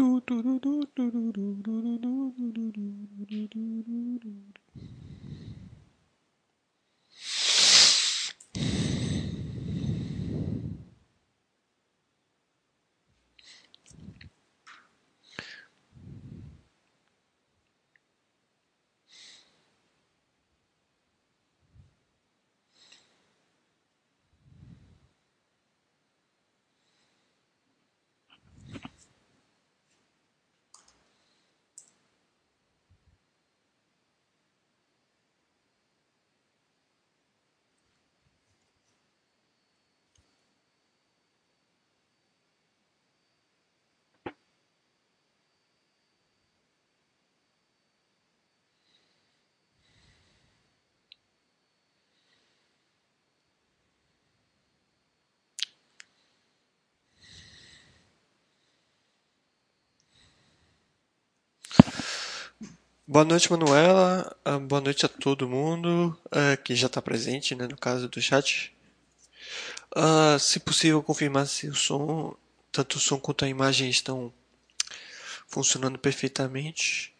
トゥトゥルルトゥルルルルルルルルルルルルル Boa noite, Manuela. Ah, boa noite a todo mundo uh, que já está presente, né, no caso do chat. Uh, se possível, confirmar se o som, tanto o som quanto a imagem estão funcionando perfeitamente.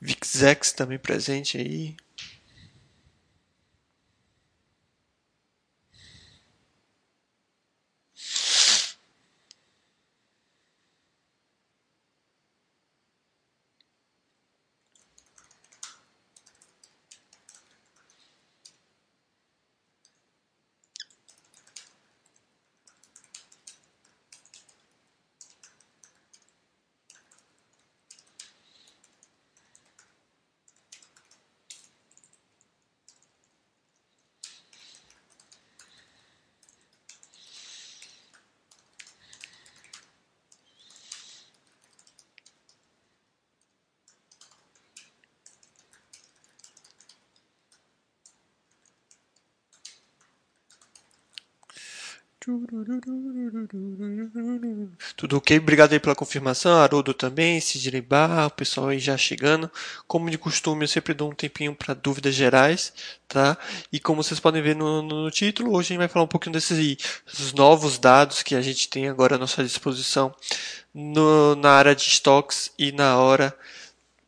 Vixex também presente aí. Tudo ok? Obrigado aí pela confirmação. Haroldo também, Sidney Barra, o pessoal aí já chegando. Como de costume, eu sempre dou um tempinho para dúvidas gerais, tá? E como vocês podem ver no, no, título, hoje a gente vai falar um pouquinho desses novos dados que a gente tem agora à nossa disposição no, na área de estoques e na hora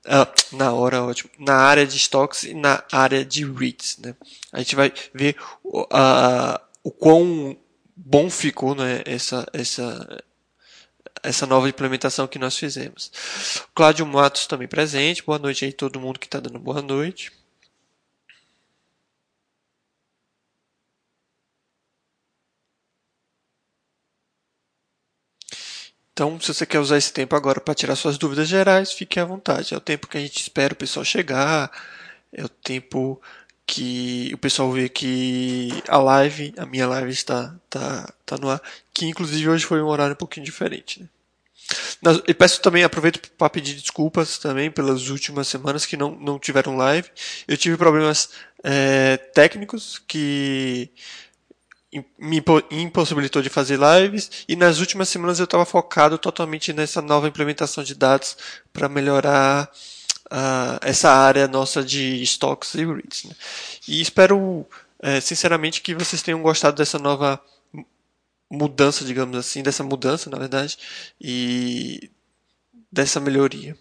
ah, na hora, ótimo. Na área de estoques e na área de REITs. Né? A gente vai ver uh, o quão bom ficou né, essa, essa, essa nova implementação que nós fizemos. Cláudio Matos também presente. Boa noite aí todo mundo que está dando boa noite. Então, se você quer usar esse tempo agora para tirar suas dúvidas gerais, fique à vontade. É o tempo que a gente espera o pessoal chegar, é o tempo que o pessoal vê que a live, a minha live está, tá, tá no ar, que inclusive hoje foi um horário um pouquinho diferente. Né? E peço também, aproveito para pedir desculpas também pelas últimas semanas que não, não tiveram live. Eu tive problemas é, técnicos que me impossibilitou de fazer lives e nas últimas semanas eu estava focado totalmente nessa nova implementação de dados para melhorar uh, essa área nossa de stocks e REITs. Né? E espero, é, sinceramente, que vocês tenham gostado dessa nova mudança, digamos assim, dessa mudança, na verdade, e dessa melhoria.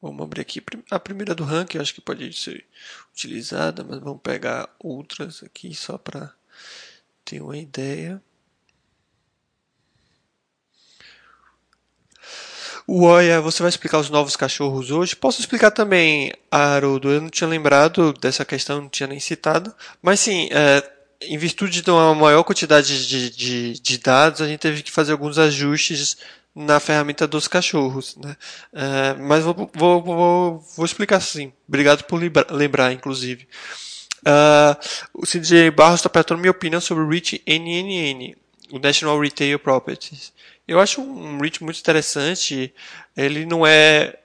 Vamos abrir aqui a primeira do ranking, acho que pode ser utilizada, mas vamos pegar outras aqui só para ter uma ideia. Uia, você vai explicar os novos cachorros hoje? Posso explicar também, Haroldo. Eu não tinha lembrado dessa questão, não tinha nem citado. Mas sim, é, em virtude de uma maior quantidade de, de, de, dados, a gente teve que fazer alguns ajustes na ferramenta dos cachorros. Né? É, mas vou, vou, vou, vou, explicar sim. Obrigado por lembrar, inclusive. Uh, o CJ Barros está perguntando minha opinião sobre o REIT NNN, o National Retail Properties. Eu acho um ritmo muito interessante. Ele não é.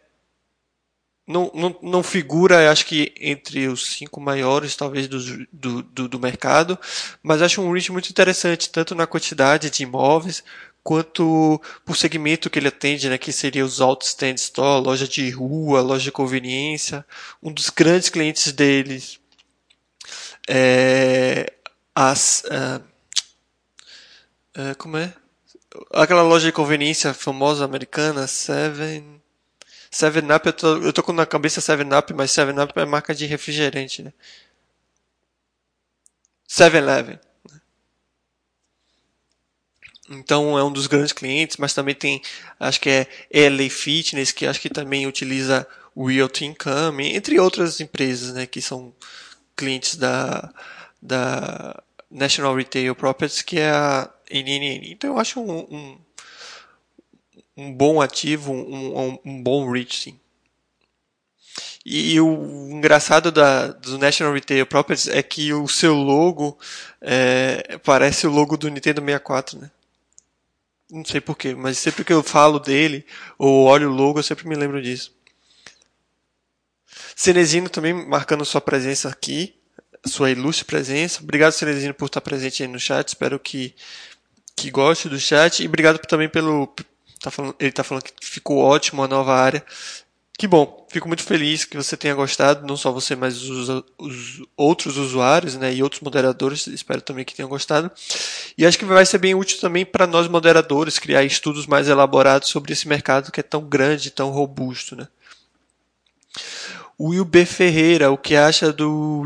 Não, não, não figura, acho que, entre os cinco maiores, talvez, do, do, do, do mercado, mas acho um ritmo muito interessante, tanto na quantidade de imóveis, quanto por segmento que ele atende, né, que seria os stand store, loja de rua, loja de conveniência. Um dos grandes clientes deles é as uh, uh, como é? Aquela loja de conveniência famosa americana, Seven Seven Up, eu tô, eu tô com na cabeça Seven Up, mas Seven Up é marca de refrigerante, né? Seven Eleven. Então é um dos grandes clientes, mas também tem, acho que é LA Fitness, que acho que também utiliza o Realty Income, entre outras empresas, né, que são clientes da, da National Retail Properties, que é a. Então eu acho um, um, um bom ativo, um, um, bom reach, sim. E o engraçado da, do National Retail Properties é que o seu logo é, parece o logo do Nintendo 64, né? Não sei porquê, mas sempre que eu falo dele ou olho o logo, eu sempre me lembro disso. Cenezino também marcando sua presença aqui, sua ilustre presença. Obrigado, Cenezino, por estar presente aí no chat. Espero que, que goste do chat. E obrigado também pelo. Tá falando, ele está falando que ficou ótimo a nova área. Que bom, fico muito feliz que você tenha gostado, não só você, mas os, os, outros usuários né, e outros moderadores, espero também que tenham gostado. E acho que vai ser bem útil também para nós moderadores criar estudos mais elaborados sobre esse mercado que é tão grande, tão robusto. Né? Will B. Ferreira, o que acha do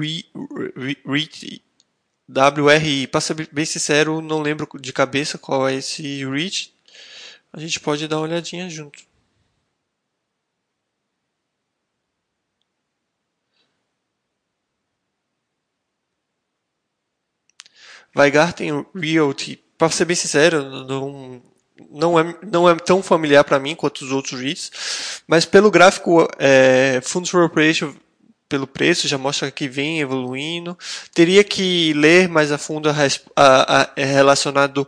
REIT WRI? Para ser bem sincero, não lembro de cabeça qual é esse REIT. A gente pode dar uma olhadinha junto. Weigarten Realty, para ser bem sincero, não, não, é, não é tão familiar para mim quanto os outros REITs, mas pelo gráfico é, Funds for Operation, pelo preço, já mostra que vem evoluindo. Teria que ler mais a fundo a, a, a é relacionado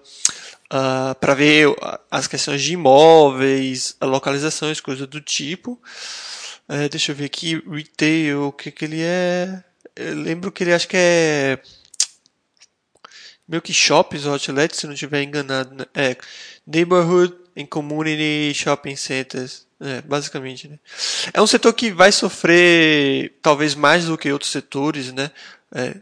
uh, para ver as questões de imóveis, localizações, coisas do tipo. É, deixa eu ver aqui, retail, o que, que ele é? Eu lembro que ele acho que é meio que ou outlets, se não estiver enganado. Né? É, neighborhood and community shopping centers. É, basicamente, né? É um setor que vai sofrer talvez mais do que outros setores, né? É,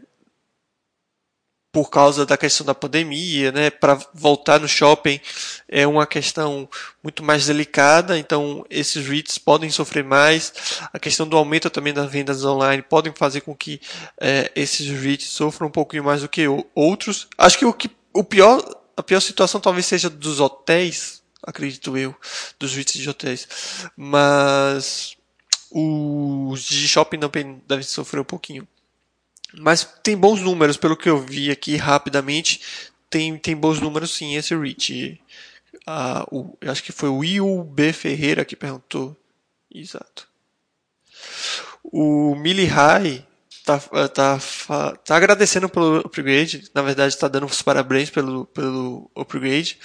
por causa da questão da pandemia, né? Para voltar no shopping é uma questão muito mais delicada, então esses REITs podem sofrer mais. A questão do aumento também das vendas online podem fazer com que é, esses REITs sofram um pouquinho mais do que outros. Acho que o, que, o pior, a pior situação talvez seja dos hotéis, acredito eu, dos REITs de hotéis, mas os de shopping também devem sofrer um pouquinho. Mas tem bons números, pelo que eu vi aqui rapidamente. Tem, tem bons números sim, esse Rich. Ah, o, acho que foi o Will B. Ferreira que perguntou. Exato. O Mili High tá, tá, tá agradecendo pelo upgrade. Na verdade, está dando os parabéns pelo, pelo upgrade.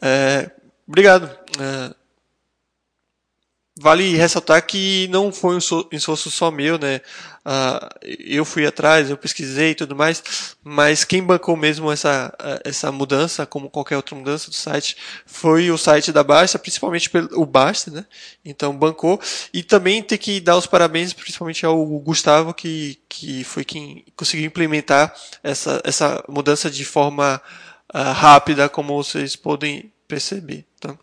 É, obrigado. É, Vale ressaltar que não foi um esforço só meu, né? Uh, eu fui atrás, eu pesquisei e tudo mais, mas quem bancou mesmo essa, essa mudança, como qualquer outra mudança do site, foi o site da Basta, principalmente o Basta, né? Então bancou. E também tem que dar os parabéns, principalmente ao Gustavo, que, que foi quem conseguiu implementar essa, essa mudança de forma uh, rápida, como vocês podem perceber. Tá?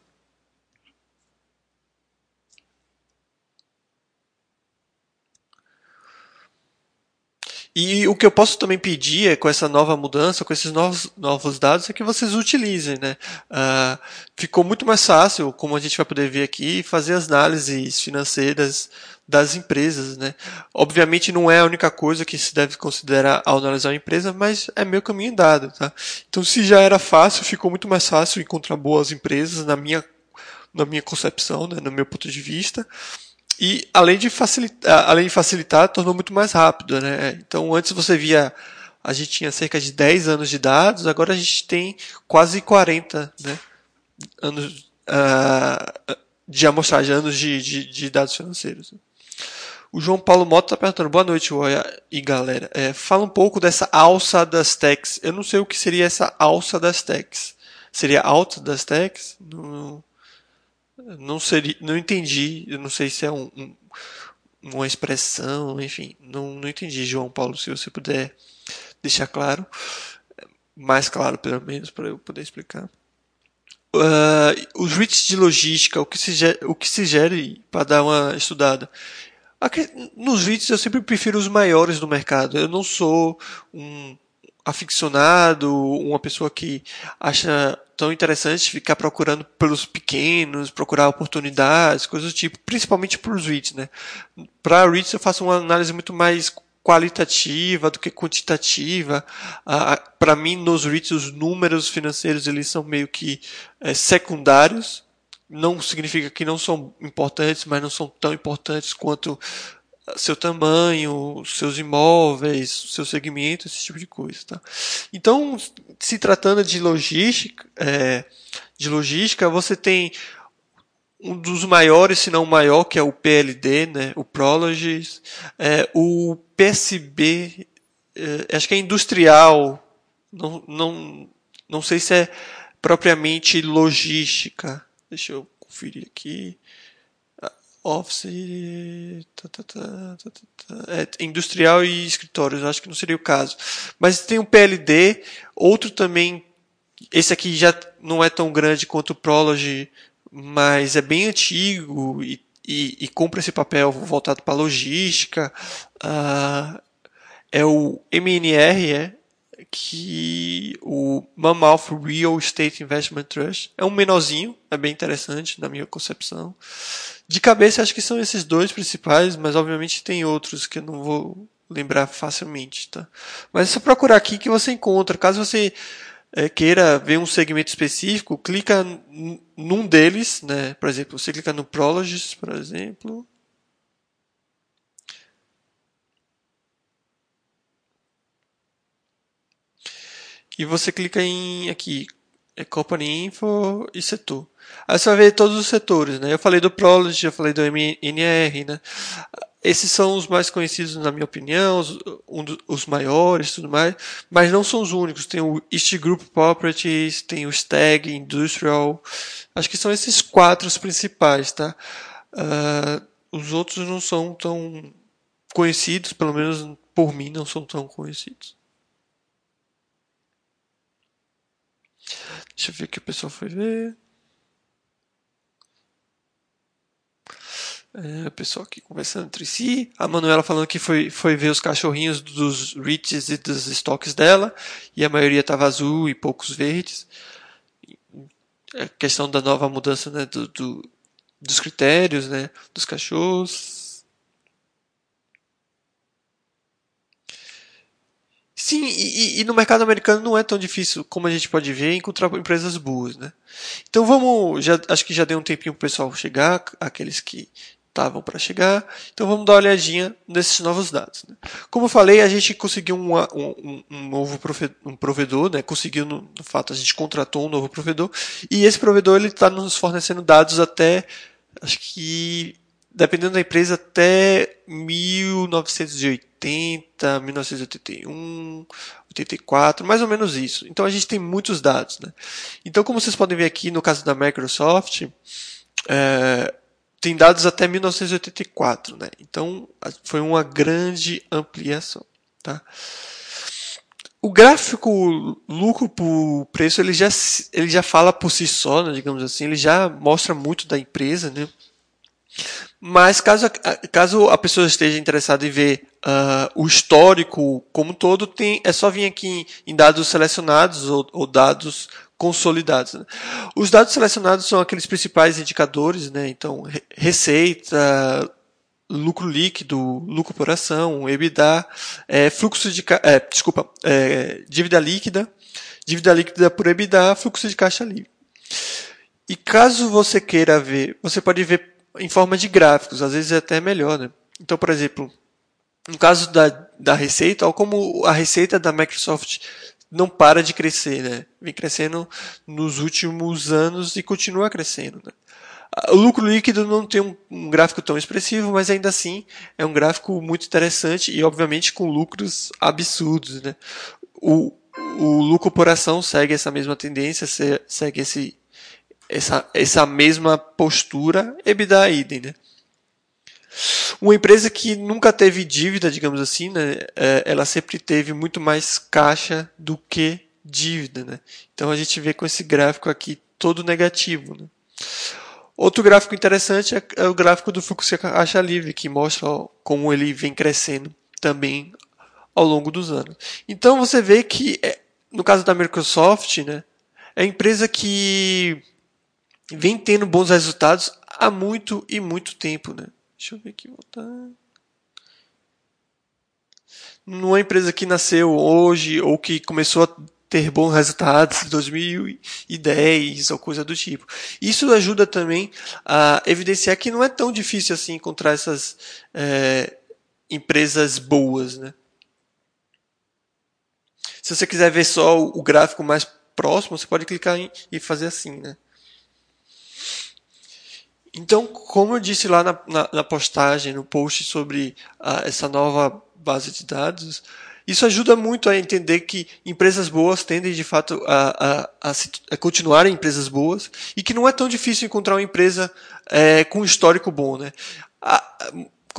E o que eu posso também pedir é, com essa nova mudança, com esses novos, novos dados, é que vocês utilizem. Né? Uh, ficou muito mais fácil, como a gente vai poder ver aqui, fazer as análises financeiras das empresas. Né? Obviamente não é a única coisa que se deve considerar ao analisar uma empresa, mas é meu caminho dado. Tá? Então, se já era fácil, ficou muito mais fácil encontrar boas empresas, na minha, na minha concepção, né? no meu ponto de vista. E além de facilitar, além de facilitar, tornou muito mais rápido, né? Então antes você via a gente tinha cerca de 10 anos de dados, agora a gente tem quase 40 né, anos uh, de amostragem, anos de, de, de, dados financeiros. O João Paulo Mota está perguntando, boa noite, Oia e galera. É, fala um pouco dessa alça das techs. Eu não sei o que seria essa alça das techs. seria alta das techs? Não, não seria, não entendi. Eu não sei se é um, um, uma expressão, enfim, não, não entendi, João Paulo. Se você puder deixar claro, mais claro pelo menos para eu poder explicar. Uh, os REITs de logística, o que se, o que se gere para dar uma estudada. Aqui, nos REITs eu sempre prefiro os maiores do mercado. Eu não sou um aficionado, uma pessoa que acha tão interessante ficar procurando pelos pequenos, procurar oportunidades, coisas do tipo, principalmente para os REITs, né? Para REITs eu faço uma análise muito mais qualitativa do que quantitativa. Ah, para mim, nos REITs, os números financeiros eles são meio que é, secundários. Não significa que não são importantes, mas não são tão importantes quanto seu tamanho, seus imóveis, seu segmento, esse tipo de coisa, tá? Então, se tratando de logística, é, de logística, você tem um dos maiores, se não o maior, que é o PLD, né? O Prologis, é, o PSB, é, acho que é industrial, não, não, não sei se é propriamente logística. Deixa eu conferir aqui. Office, tá, tá, tá, é, industrial e escritórios, acho que não seria o caso. Mas tem o PLD, outro também, esse aqui já não é tão grande quanto o Prology, mas é bem antigo e, e, e esse papel voltado para logística. Uh, é o MNR, é, que o Mammoth Real Estate Investment Trust é um menorzinho, é bem interessante na minha concepção. De cabeça, acho que são esses dois principais, mas obviamente tem outros que eu não vou lembrar facilmente, tá? Mas é só procurar aqui que você encontra. Caso você é, queira ver um segmento específico, clica num deles, né? Por exemplo, você clica no Prologis, por exemplo. E você clica em aqui, é Company Info e setor. Aí você vai ver todos os setores, né? Eu falei do Prolog, já falei do MNR, né? Esses são os mais conhecidos, na minha opinião, os, um dos, os maiores tudo mais, mas não são os únicos. Tem o East Group Properties, tem o Stag Industrial. Acho que são esses quatro os principais, tá? Uh, os outros não são tão conhecidos, pelo menos por mim, não são tão conhecidos. Deixa eu ver o que o pessoal foi ver. É, o pessoal aqui conversando entre si. A Manuela falando que foi, foi ver os cachorrinhos dos Riches e dos estoques dela. E a maioria estava azul e poucos verdes. A questão da nova mudança né, do, do, dos critérios né, dos cachorros. Sim, e, e, no mercado americano não é tão difícil como a gente pode ver encontrar empresas boas, né? Então vamos, já, acho que já deu um tempinho o pessoal chegar, aqueles que estavam para chegar. Então vamos dar uma olhadinha nesses novos dados. Né? Como eu falei, a gente conseguiu um, um, um novo provedor, um provedor, né? Conseguiu no, no, fato a gente contratou um novo provedor e esse provedor ele está nos fornecendo dados até acho que dependendo da empresa até 1980 1980, 1981, 84, mais ou menos isso. Então a gente tem muitos dados. Né? Então, como vocês podem ver aqui no caso da Microsoft, é, tem dados até 1984. Né? Então foi uma grande ampliação. Tá? O gráfico lucro por preço ele já, ele já fala por si só, né, digamos assim, ele já mostra muito da empresa, né? Mas caso, caso a pessoa esteja interessada em ver uh, o histórico como todo, tem, é só vir aqui em, em dados selecionados ou, ou dados consolidados. Né? Os dados selecionados são aqueles principais indicadores, né? então receita, lucro líquido, lucro por ação, EBITDA, é, fluxo de é, desculpa, é, dívida líquida, dívida líquida por EBITDA, fluxo de caixa livre. E caso você queira ver, você pode ver em forma de gráficos, às vezes é até melhor, né? Então, por exemplo, no caso da, da receita, olha como a receita da Microsoft não para de crescer, né? Vem crescendo nos últimos anos e continua crescendo, né? O lucro líquido não tem um, um, gráfico tão expressivo, mas ainda assim é um gráfico muito interessante e, obviamente, com lucros absurdos. Né? O, o lucro por ação segue essa mesma tendência, segue esse, essa, essa mesma postura, EBITDA idem, né? Uma empresa que nunca teve dívida, digamos assim, né, é, ela sempre teve muito mais caixa do que dívida. Né? Então a gente vê com esse gráfico aqui todo negativo. Né? Outro gráfico interessante é, é o gráfico do fluxo caixa livre, que mostra como ele vem crescendo também ao longo dos anos. Então você vê que, é, no caso da Microsoft, né, é a empresa que vem tendo bons resultados há muito e muito tempo. Né? Deixa eu ver aqui, voltar. Não é uma empresa que nasceu hoje ou que começou a ter bons resultados em 2010 ou coisa do tipo. Isso ajuda também a evidenciar que não é tão difícil assim encontrar essas é, empresas boas, né? Se você quiser ver só o gráfico mais próximo, você pode clicar em, e fazer assim, né? Então, como eu disse lá na, na, na postagem, no post sobre a, essa nova base de dados, isso ajuda muito a entender que empresas boas tendem de fato a, a, a, a continuarem empresas boas e que não é tão difícil encontrar uma empresa é, com um histórico bom. Né?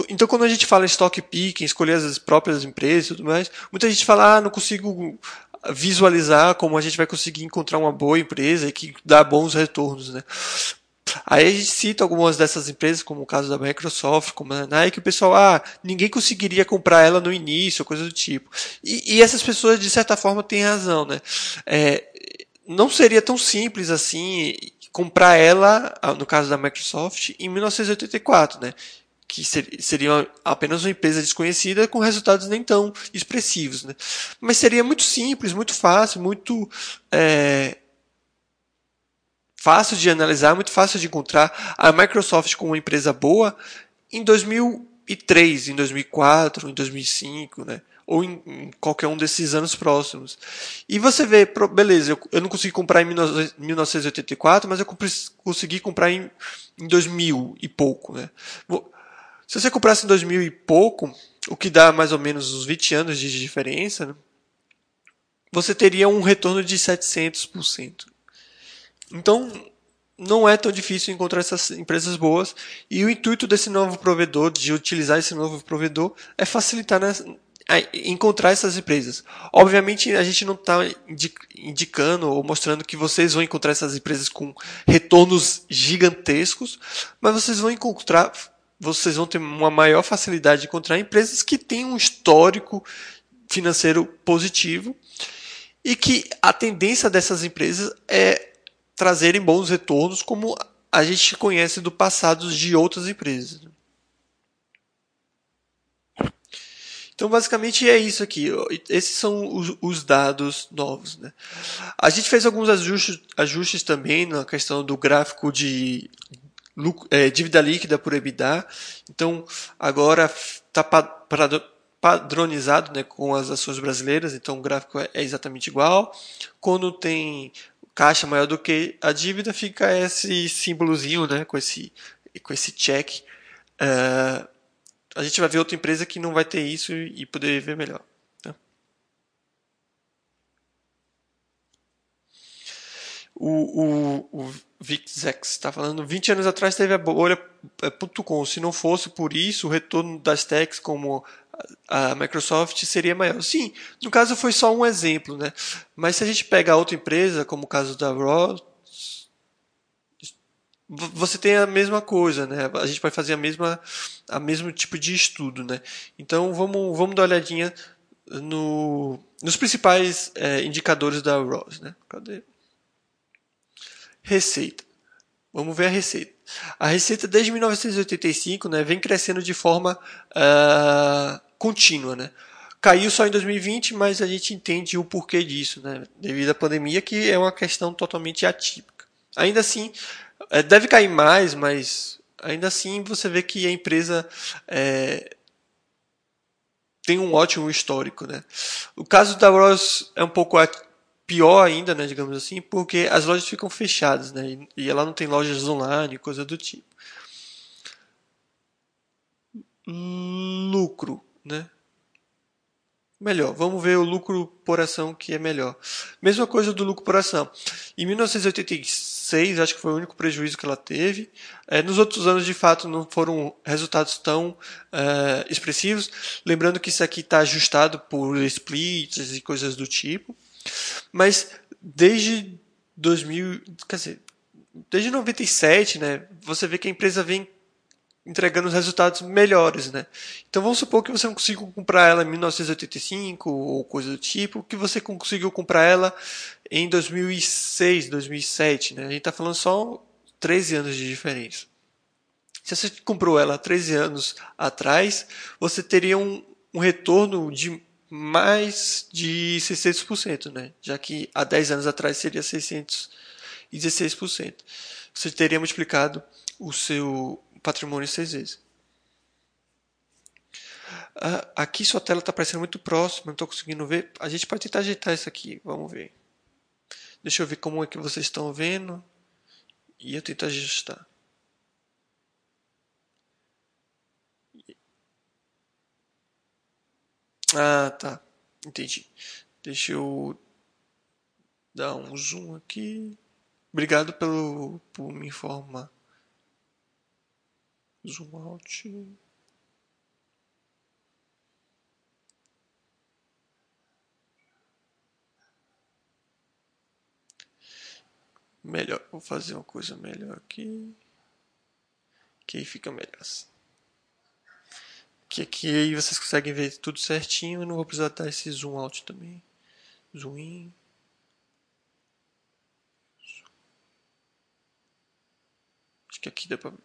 então, quando a gente fala em stock picking, escolher as próprias empresas e tudo mais, muita gente fala, ah, não consigo visualizar como a gente vai conseguir encontrar uma boa empresa e que dá bons retornos, né? Aí a gente cita algumas dessas empresas, como o caso da Microsoft, como a Nike, o pessoal, ah, ninguém conseguiria comprar ela no início, coisa do tipo. E, e essas pessoas, de certa forma, têm razão, né? É, não seria tão simples assim comprar ela, no caso da Microsoft, em 1984, né? que seria apenas uma empresa desconhecida com resultados nem tão expressivos. Né? Mas seria muito simples, muito fácil, muito é, fácil de analisar, muito fácil de encontrar a Microsoft como uma empresa boa em 2003, em 2004, em 2005, né? ou em, em, qualquer um desses anos próximos. E você vê, beleza, eu, eu não consegui comprar em 1984, mas eu consegui comprar em, em 2000 e pouco. Né? Se você comprasse em 2000 e pouco, o que dá mais ou menos uns 20 anos de diferença, né? você teria um retorno de 700%. Então, não é tão difícil encontrar essas empresas boas. E o intuito desse novo provedor, de utilizar esse novo provedor, é facilitar encontrar essas empresas. Obviamente, a gente não está indicando ou mostrando que vocês vão encontrar essas empresas com retornos gigantescos, mas vocês vão encontrar, vocês vão ter uma maior facilidade de encontrar empresas que têm um histórico financeiro positivo e que a tendência dessas empresas é trazerem bons retornos, como a gente conhece do passado de outras empresas. Então, basicamente é isso aqui. Esses são os, os dados novos. Né? A gente fez alguns ajustes, ajustes também na questão do gráfico de é, dívida líquida por EBITDA. Então, agora está padronizado né, com as ações brasileiras, então o gráfico é, é exatamente igual. Quando tem caixa maior do que a dívida, fica esse símbolozinho, né, com esse, com esse check. Uh, a gente vai ver outra empresa que não vai ter isso e poder ver melhor. O, o, o Vixex está falando, 20 anos atrás teve a bolha.com. Se não fosse por isso, o retorno das techs como a Microsoft seria maior. Sim, no caso foi só um exemplo, né? Mas se a gente pega outra empresa, como o caso da Raw, você tem a mesma coisa, né? A gente vai fazer a mesma, a mesmo tipo de estudo, né? Então vamos, vamos dar uma olhadinha no, nos principais é, indicadores da Ross, né? Cadê? Receita. Vamos ver a receita. A receita desde 1985 né, vem crescendo de forma uh, contínua. Né? Caiu só em 2020, mas a gente entende o porquê disso, né? devido à pandemia, que é uma questão totalmente atípica. Ainda assim, é, deve cair mais, mas ainda assim você vê que a empresa é, tem um ótimo histórico. Né? O caso da Ross é um pouco pior ainda, né, digamos assim, porque as lojas ficam fechadas, né, e ela não tem lojas online, coisa do tipo. Lucro, né? melhor. Vamos ver o lucro por ação que é melhor. Mesma coisa do lucro por ação. Em 1986, acho que foi o único prejuízo que ela teve. É, nos outros anos, de fato, não foram resultados tão é, expressivos. Lembrando que isso aqui está ajustado por splits e coisas do tipo. Mas desde 2000, quer dizer, desde 97, né, você vê que a empresa vem entregando os resultados melhores, né? Então vamos supor que você não conseguiu comprar ela em 1985 ou coisa do tipo, que você conseguiu comprar ela em 2006, 2007, né? A gente está falando só 13 anos de diferença. Se você comprou ela 13 anos atrás, você teria um, um retorno de mais de 600%, né? Já que há 10 anos atrás seria 616%. Você teria multiplicado o seu patrimônio seis vezes. Uh, aqui sua tela está aparecendo muito próxima, não estou conseguindo ver. A gente pode tentar ajeitar isso aqui, vamos ver. Deixa eu ver como é que vocês estão vendo. E eu tento ajustar. Ah, tá. Entendi. Deixa eu dar um zoom aqui. Obrigado pelo, por me informar. Zoom out. Melhor, vou fazer uma coisa melhor aqui. Que aí fica melhor assim. Que aqui aí vocês conseguem ver tudo certinho. Eu não vou precisar dar esse zoom out também. Zoom in. Acho que aqui dá pra ver.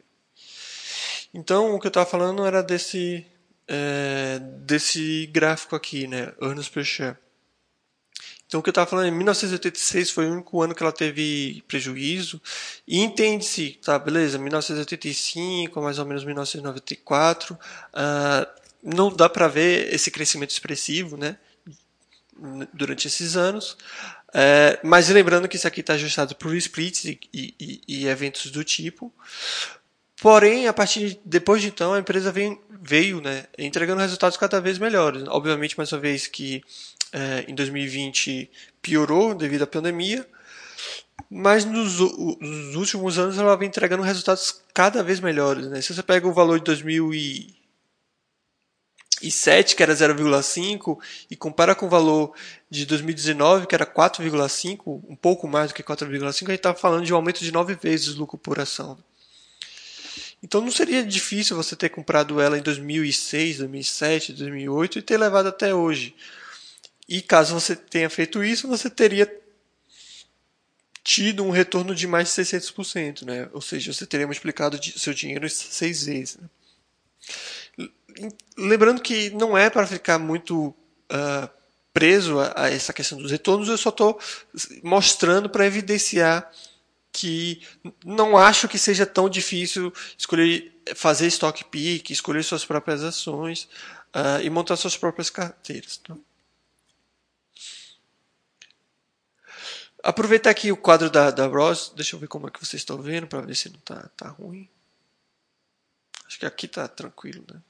Então, o que eu estava falando era desse, é, desse gráfico aqui, né? Earnings per share. Então, o que eu estava falando, em 1986 foi o único ano que ela teve prejuízo. E entende-se, tá, beleza, 1985, mais ou menos 1994, uh, ah, não dá para ver esse crescimento expressivo, né? Durante esses anos. É, mas lembrando que isso aqui está ajustado por splits e, e, e, eventos do tipo. Porém, a partir de, depois de então, a empresa vem, veio né, entregando resultados cada vez melhores. Obviamente, mais uma vez que é, em 2020 piorou devido à pandemia, mas nos, nos, últimos anos ela vem entregando resultados cada vez melhores. Né? Se você pega o valor de 2007, que era 0,5, e compara com o valor de 2019, que era 4,5, um pouco mais do que 4,5, a gente está falando de um aumento de 9 vezes o lucro por ação. Então não seria difícil você ter comprado ela em 2006, 2007, 2008 e ter levado até hoje. E caso você tenha feito isso, você teria tido um retorno de mais de 600%, né? Ou seja, você teria multiplicado seu dinheiro seis vezes. Né? Lembrando que não é para ficar muito uh, preso a, a, essa questão dos retornos, eu só estou mostrando para evidenciar que não acho que seja tão difícil escolher fazer stock pick, escolher suas próprias ações uh, e montar suas próprias carteiras. Tá? Aproveitar aqui o quadro da, da Ross, deixa eu ver como é que vocês estão vendo para ver se não está tá ruim. Acho que aqui está tranquilo, né?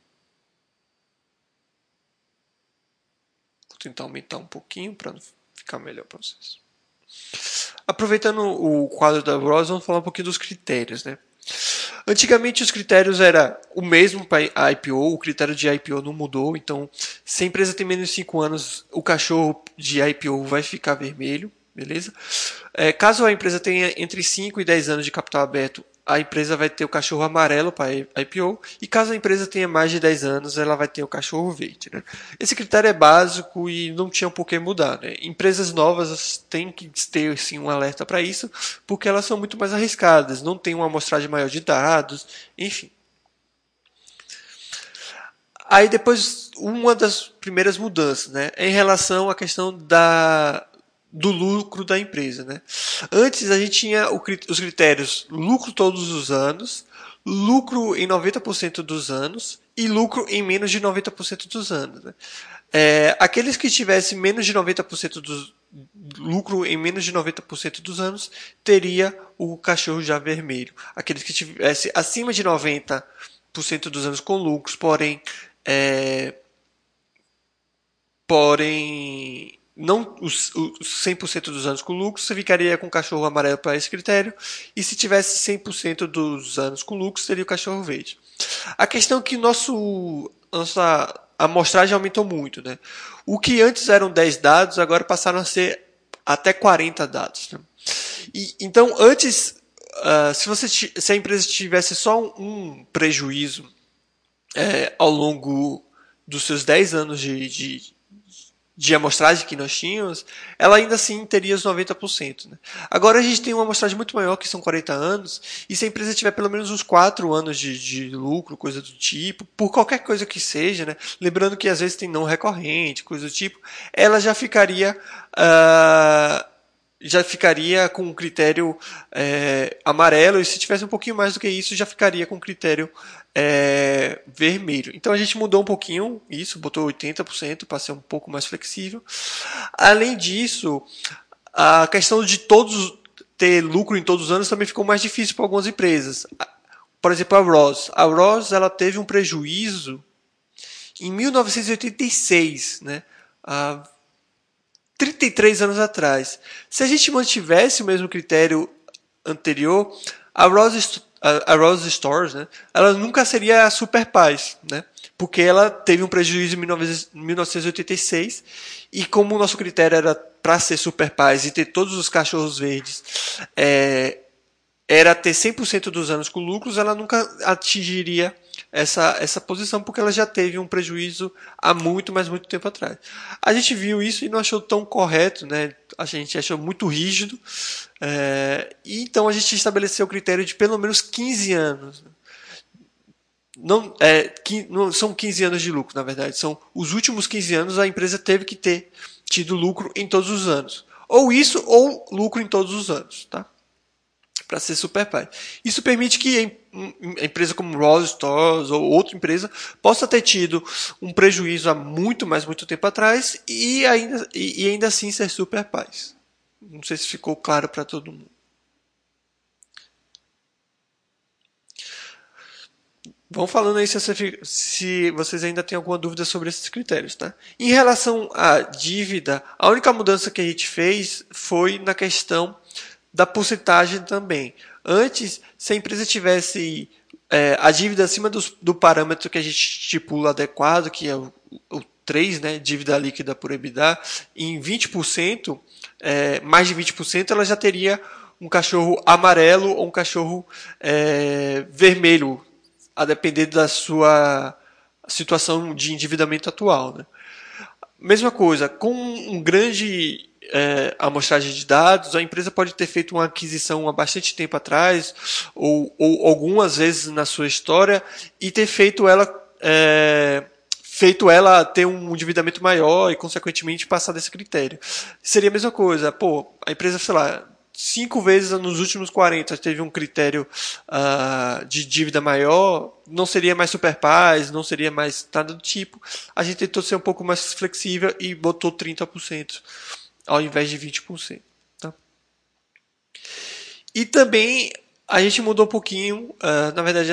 Vou tentar aumentar um pouquinho para ficar melhor para vocês. Aproveitando o quadro da Ross, vamos falar um pouquinho dos critérios, né? Antigamente os critérios era o mesmo para a IPO, o critério de IPO não mudou, então se a empresa tem menos de 5 anos, o cachorro de IPO vai ficar vermelho, beleza? É, caso a empresa tenha entre 5 e 10 anos de capital aberto, a empresa vai ter o cachorro amarelo para IPO, e caso a empresa tenha mais de 10 anos, ela vai ter o cachorro verde. Né? Esse critério é básico e não tinha por que mudar. Né? Empresas novas têm que ter sim, um alerta para isso, porque elas são muito mais arriscadas, não tem uma amostragem maior de dados, enfim. Aí depois, uma das primeiras mudanças né, é em relação à questão da, do lucro da empresa. Né? Antes a gente tinha os critérios lucro todos os anos, lucro em 90% dos anos e lucro em menos de 90% dos anos. Né? É, aqueles que tivessem menos de 90% do lucro em menos de 90% dos anos teria o cachorro já vermelho. Aqueles que tivessem acima de 90% dos anos com lucros, porém é, porém não os, os 100% dos anos com lucro, você ficaria com o cachorro amarelo para esse critério, e se tivesse 100% dos anos com lucro, seria o cachorro verde. A questão é que nosso, nossa amostragem aumentou muito. Né? O que antes eram 10 dados, agora passaram a ser até 40 dados. Né? E, então, antes, uh, se, você, se a empresa tivesse só um, um prejuízo é, ao longo dos seus 10 anos de, de, de amostragem que nós tínhamos, ela ainda assim teria os 90%. Né? Agora a gente tem uma amostragem muito maior, que são 40 anos, e se a empresa tiver pelo menos uns 4 anos de, de lucro, coisa do tipo, por qualquer coisa que seja, né? lembrando que às vezes tem não recorrente, coisa do tipo, ela já ficaria. Uh, já ficaria com o critério é, amarelo, e se tivesse um pouquinho mais do que isso, já ficaria com o critério é, vermelho. Então a gente mudou um pouquinho isso, botou 80% para ser um pouco mais flexível. Além disso, a questão de todos ter lucro em todos os anos também ficou mais difícil para algumas empresas. Por exemplo, a Ross. A Ross ela teve um prejuízo em 1986, né? 33 anos atrás. Se a gente mantivesse o mesmo critério anterior, a Rose, a, Rose Stores, né, ela nunca seria a Super Paz, né, porque ela teve um prejuízo em 1986 e como o nosso critério era para ser Super Paz e ter todos os cachorros verdes, é, era ter 100% dos anos com lucros, ela nunca atingiria essa, essa posição, porque ela já teve um prejuízo há muito, mas muito tempo atrás. A gente viu isso e não achou tão correto, né? a gente achou muito rígido, é, então a gente estabeleceu o critério de pelo menos 15 anos. Não, é, não são 15 anos de lucro, na verdade, são os últimos 15 anos a empresa teve que ter tido lucro em todos os anos. Ou isso, ou lucro em todos os anos. Tá? para ser super pai. Isso permite que a empresa como Rose Stores ou outra empresa possa ter tido um prejuízo há muito, mais muito tempo atrás e ainda, e, e ainda assim ser super pais. Não sei se ficou claro para todo mundo. Vão falando aí se, se, vocês ainda têm alguma dúvida sobre esses critérios, tá? Em relação à dívida, a única mudança que a gente fez foi na questão da porcentagem também. Antes, se a empresa tivesse é, a dívida acima do, do, parâmetro que a gente estipula adequado, que é o, o 3, né, dívida líquida por EBITDA, em 20%, é, mais de 20%, ela já teria um cachorro amarelo ou um cachorro é, vermelho, a depender da sua situação de endividamento atual. Né? Mesma coisa, com um grande é, amostragem de dados, a empresa pode ter feito uma aquisição há bastante tempo atrás, ou, ou algumas vezes na sua história, e ter feito ela. É, feito ela ter um endividamento maior e, consequentemente, passar desse critério. Seria a mesma coisa. Pô, a empresa, sei lá, cinco vezes nos últimos 40 teve um critério uh, de dívida maior, não seria mais super paz, não seria mais nada do tipo. A gente tentou ser um pouco mais flexível e botou 30% ao invés de 20%. Tá? E também a gente mudou um pouquinho, uh, na verdade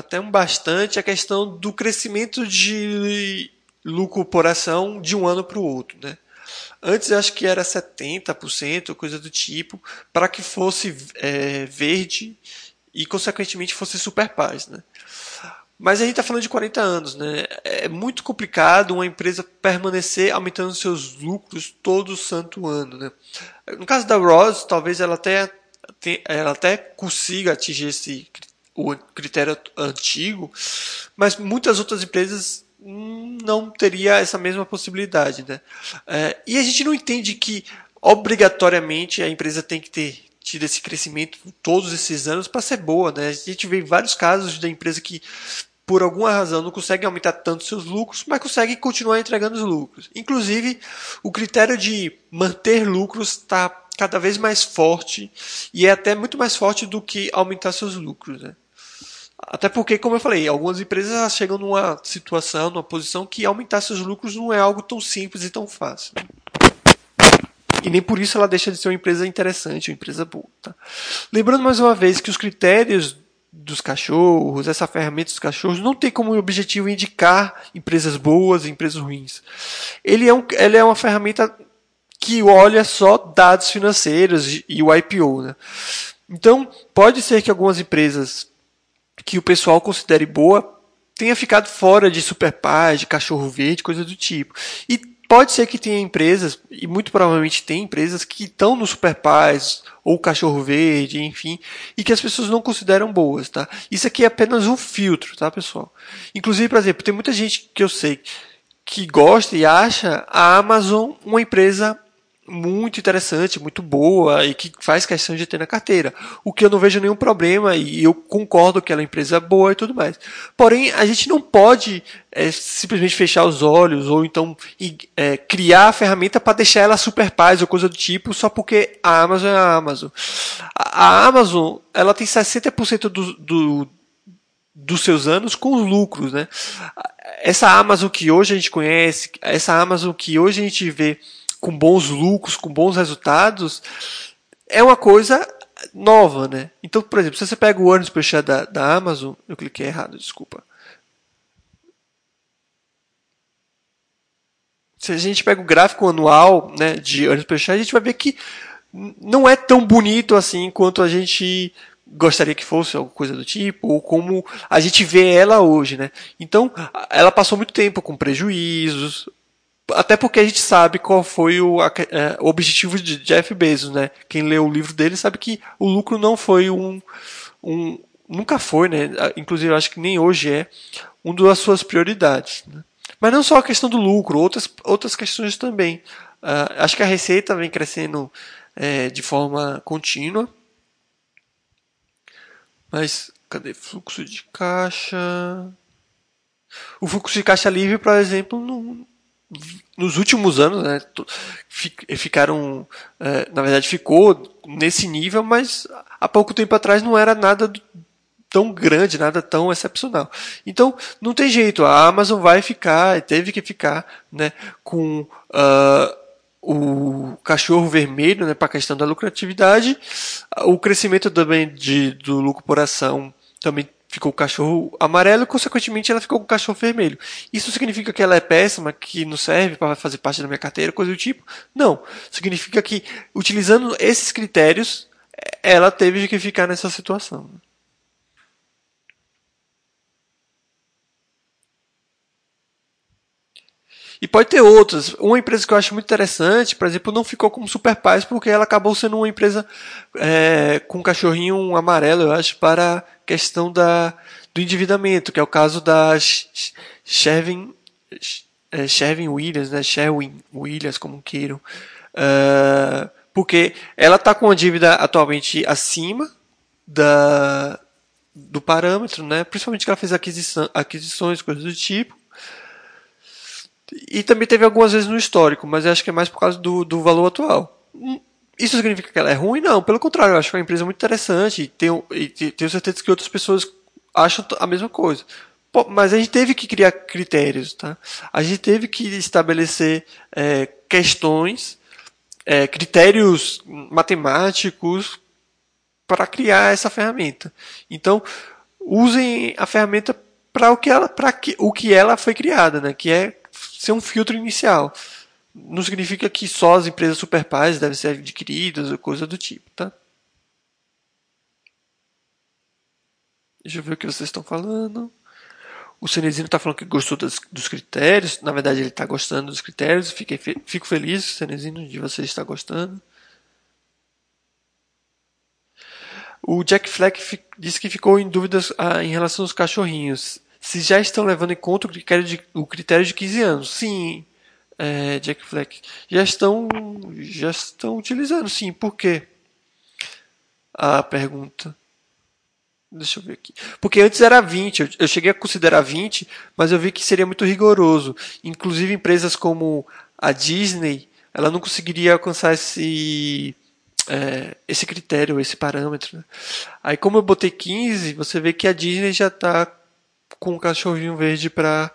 até um bastante, a questão do crescimento de lucro por ação de um ano para o outro. Né? Antes acho que era 70%, coisa do tipo, para que fosse é, verde e consequentemente fosse super paz. Né? Mas a gente está falando de 40 anos, né? É muito complicado uma empresa permanecer aumentando seus lucros todo santo ano, né? No caso da Ross, talvez ela até, ela até consiga atingir esse o critério antigo, mas muitas outras empresas não teria essa mesma possibilidade, né? É, e a gente não entende que obrigatoriamente a empresa tem que ter tido esse crescimento todos esses anos para ser boa, né? A gente vê vários casos da empresa que por alguma razão não consegue aumentar tanto seus lucros, mas consegue continuar entregando os lucros. Inclusive, o critério de manter lucros está cada vez mais forte e é até muito mais forte do que aumentar seus lucros. Né? Até porque, como eu falei, algumas empresas chegam numa situação, numa posição que aumentar seus lucros não é algo tão simples e tão fácil. E nem por isso ela deixa de ser uma empresa interessante, uma empresa boa. Tá? Lembrando mais uma vez que os critérios dos cachorros, essa ferramenta dos cachorros, não tem como objetivo indicar empresas boas e empresas ruins. Ele é, um, ele é uma ferramenta que olha só dados financeiros e o IPO. Né? Então, pode ser que algumas empresas que o pessoal considere boa tenha ficado fora de Superpaz, de Cachorro Verde, coisa do tipo. E pode ser que tenha empresas, e muito provavelmente tem empresas que estão no Superpaz ou Cachorro Verde, enfim, e que as pessoas não consideram boas, tá? Isso aqui é apenas um filtro, tá, pessoal? Inclusive, por exemplo, tem muita gente que eu sei que gosta e acha a Amazon uma empresa muito interessante, muito boa e que faz questão de ter na carteira. O que eu não vejo nenhum problema e eu concordo que ela é uma empresa boa e tudo mais. Porém, a gente não pode é, simplesmente fechar os olhos ou então é, criar a ferramenta para deixar ela super paz ou coisa do tipo só porque a Amazon é a Amazon. A, a Amazon ela tem 60% do, do, dos seus anos com os lucros. Né? Essa Amazon que hoje a gente conhece, essa Amazon que hoje a gente vê com bons lucros, com bons resultados, é uma coisa nova, né? Então, por exemplo, se você pega o earnings per share da, da Amazon, eu cliquei errado, desculpa. Se a gente pega o gráfico anual né, de earnings per share, a gente vai ver que não é tão bonito assim quanto a gente gostaria que fosse, alguma coisa do tipo, ou como a gente vê ela hoje, né? Então, ela passou muito tempo com prejuízos, até porque a gente sabe qual foi o, é, o objetivo de Jeff Bezos, né? Quem leu o livro dele sabe que o lucro não foi um, um nunca foi, né? Inclusive, acho que nem hoje é uma das suas prioridades. Né? Mas não só a questão do lucro, outras, outras questões também. Uh, acho que a receita vem crescendo é, de forma contínua. Mas cadê fluxo de caixa? O fluxo de caixa livre, por exemplo, não, nos últimos anos, né, ficaram, é, na verdade, ficou nesse nível, mas há pouco tempo atrás não era nada tão grande, nada tão excepcional. Então, não tem jeito, a Amazon vai ficar, teve que ficar, né, com uh, o cachorro vermelho, né, para a questão da lucratividade, o crescimento também de, do lucro por ação também ficou o cachorro amarelo e, consequentemente, ela ficou com o cachorro vermelho. Isso significa que ela é péssima, que não serve para fazer parte da minha carteira, coisa do tipo? Não. Significa que, utilizando esses critérios, ela teve que ficar nessa situação. E pode ter outras. Uma empresa que eu acho muito interessante, por exemplo, não ficou como Super Paz porque ela acabou sendo uma empresa é, com um cachorrinho amarelo, eu acho, para questão da, do endividamento, que é o caso da Sherwin, é, Williams, né? Sherwin Williams, como queiram. Uh, porque ela está com a dívida atualmente acima da, do parâmetro, né? principalmente que ela fez aquisição, aquisições, coisas do tipo. E também teve algumas vezes no histórico, mas acho que é mais por causa do, do valor atual. Isso significa que ela é ruim? Não, pelo contrário, eu acho que é uma empresa muito interessante e tenho, e tenho certeza que outras pessoas acham a mesma coisa. Pô, mas a gente teve que criar critérios, tá? A gente teve que estabelecer é, questões, é, critérios matemáticos para criar essa ferramenta. Então, usem a ferramenta para o que ela, para o que ela foi criada, né? Que é ser um filtro inicial. Não significa que só as empresas superpais devem ser adquiridas ou coisa do tipo, tá? Deixa eu ver o que vocês estão falando. O Cenezino está falando que gostou dos, dos, critérios. Na verdade, ele está gostando dos critérios. Fiquei, fico feliz, Cenezino, de você estar gostando. O Jack Fleck disse que ficou em dúvidas ah, em relação aos cachorrinhos se já estão levando em conta o critério de, o critério de 15 anos. Sim, é, Jack Fleck. Já estão, já estão utilizando, sim. Por quê? A pergunta. Deixa eu ver aqui. Porque antes era 20, eu, cheguei a considerar 20, mas eu vi que seria muito rigoroso. Inclusive empresas como a Disney, ela não conseguiria alcançar esse é, esse critério, esse parâmetro. Né? Aí como eu botei 15, você vê que a Disney já está com um cachorrinho verde para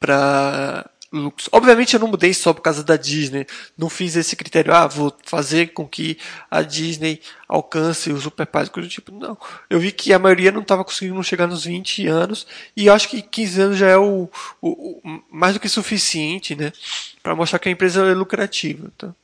para lucros. Obviamente eu não mudei só por causa da Disney. Não fiz esse critério, ah, vou fazer com que a Disney alcance o Super Pais, coisa do tipo. Não. Eu vi que a maioria não estava conseguindo chegar nos 20 anos e acho que 15 anos já é o, o, o mais do que suficiente, né, para mostrar que a empresa é lucrativa. Tá?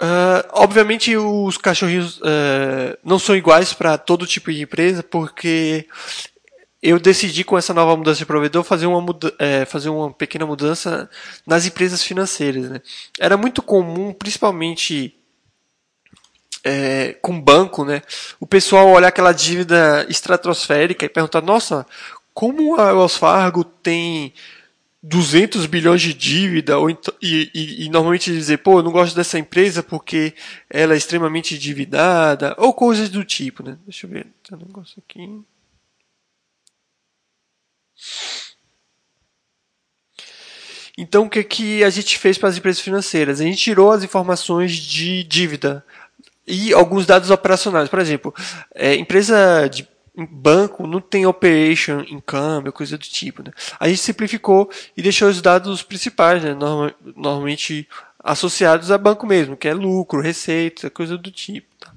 Uh, obviamente os cachorrinhos uh, não são iguais para todo tipo de empresa, porque eu decidi com essa nova mudança de provedor fazer uma, muda é, fazer uma pequena mudança nas empresas financeiras. Né? Era muito comum, principalmente é, com banco, né? o pessoal olhar aquela dívida estratosférica e perguntar: nossa, como a Wells Fargo tem 200 bilhões de dívida ou, e, e, e, normalmente dizer, pô, eu não gosto dessa empresa porque ela é extremamente endividada ou coisas do tipo, né? Deixa eu ver, tem um negócio aqui. Então, o que, que a gente fez para as empresas financeiras? A gente tirou as informações de dívida e alguns dados operacionais. Por exemplo, é, empresa de banco não tem operation em câmbio, coisa do tipo. Né? A gente simplificou e deixou os dados principais, né? normalmente associados a banco mesmo, que é lucro, receita, coisa do tipo. Tá?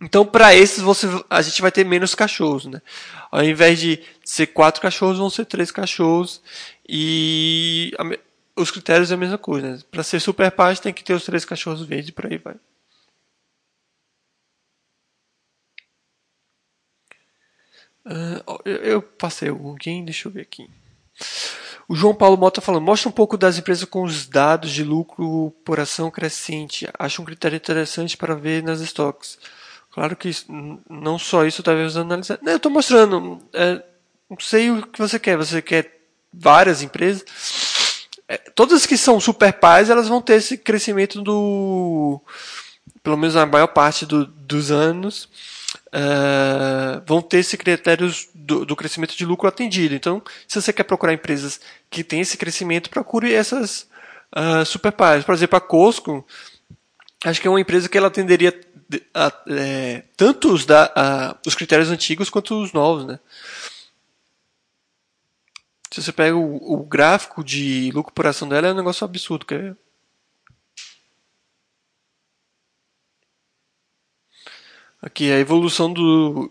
Então, para esses, você, a gente vai ter menos cachorros. Né? Ao invés de ser quatro cachorros, vão ser três cachorros. E a, os critérios é a mesma coisa. Né? Para ser super paz, tem que ter os três cachorros verdes, por aí vai. Uh, eu passei alguém, deixa eu ver aqui. O João Paulo Mota falando, mostra um pouco das empresas com os dados de lucro por ação crescente. Acho um critério interessante para ver nas estoques. Claro que isso, não só isso, talvez analisar. Não, eu estou mostrando. É, não sei o que você quer. Você quer várias empresas. É, todas que são super pais, elas vão ter esse crescimento do. Pelo menos na maior parte do, dos anos uh, vão ter esse critérios do, do, crescimento de lucro atendido. Então, se você quer procurar empresas que têm esse crescimento, procure essas uh, super pares. Por exemplo, a Costco, acho que é uma empresa que ela atenderia a, é, tanto os, da, a, os critérios antigos quanto os novos, né? Se você pega o, o, gráfico de lucro por ação dela, é um negócio absurdo. Quer ver? Aqui a evolução do,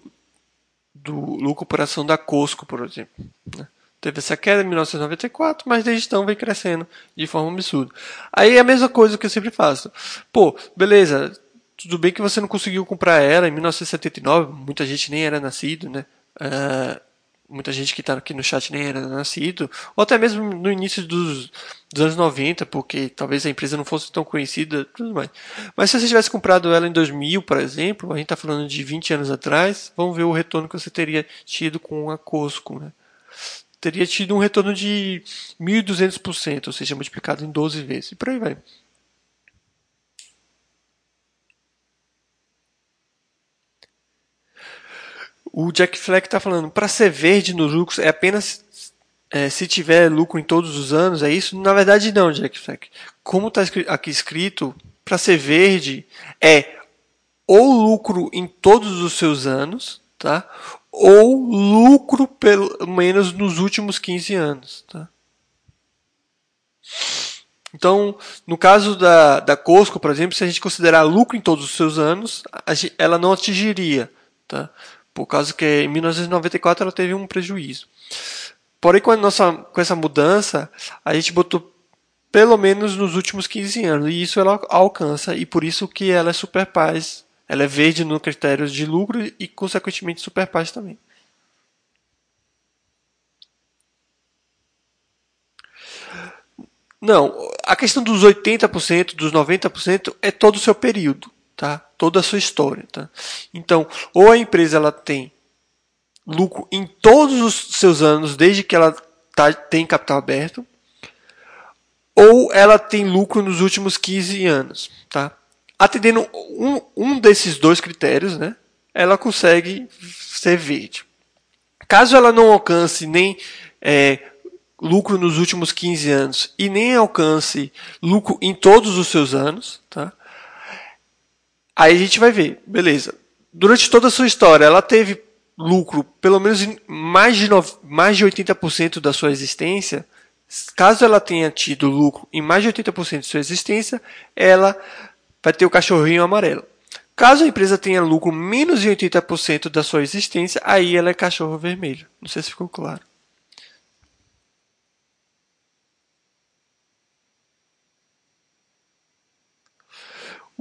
do lucro por ação da Costco, por exemplo. Né? Teve essa queda em 1994, mas desde então vem crescendo de forma absurda. Aí é a mesma coisa que eu sempre faço. Pô, beleza, tudo bem que você não conseguiu comprar ela em 1979, muita gente nem era nascido, né? Uh, muita gente que está aqui no chat nem era nascido, ou até mesmo no início dos, dos, anos 90, porque talvez a empresa não fosse tão conhecida, tudo mais. Mas se você tivesse comprado ela em 2000, por exemplo, a gente está falando de 20 anos atrás, vamos ver o retorno que você teria tido com a Cosco, né? Teria tido um retorno de 1.200%, ou seja, multiplicado em 12 vezes, e por aí vai. O Jack Fleck está falando, para ser verde nos lucros é apenas é, se tiver lucro em todos os anos, é isso? Na verdade não, Jack Fleck. Como está aqui escrito, para ser verde é ou lucro em todos os seus anos, tá? Ou lucro pelo menos nos últimos 15 anos, tá? Então, no caso da, da Costco, por exemplo, se a gente considerar lucro em todos os seus anos, ela não atingiria, tá? Por causa que em 1994 ela teve um prejuízo. Porém, com, a nossa, com essa mudança, a gente botou pelo menos nos últimos 15 anos, e isso ela alcança, e por isso que ela é super paz. Ela é verde no critério de lucro e, consequentemente, super paz também. Não, a questão dos 80%, dos 90% é todo o seu período tá? Toda a sua história, tá? Então, ou a empresa ela tem lucro em todos os seus anos desde que ela tá, tem capital aberto, ou ela tem lucro nos últimos 15 anos, tá? Atendendo um, um desses dois critérios, né? Ela consegue ser verde. Caso ela não alcance nem é, lucro nos últimos 15 anos e nem alcance lucro em todos os seus anos, tá? Aí a gente vai ver, beleza. durante toda a sua história, ela teve lucro pelo menos mais de, mais de 80% da sua existência, caso ela tenha tido lucro em mais de 80% de sua existência, ela vai ter o cachorrinho amarelo. Caso a empresa tenha lucro menos de 80% da sua existência, aí ela é cachorro vermelho. Não sei se ficou claro.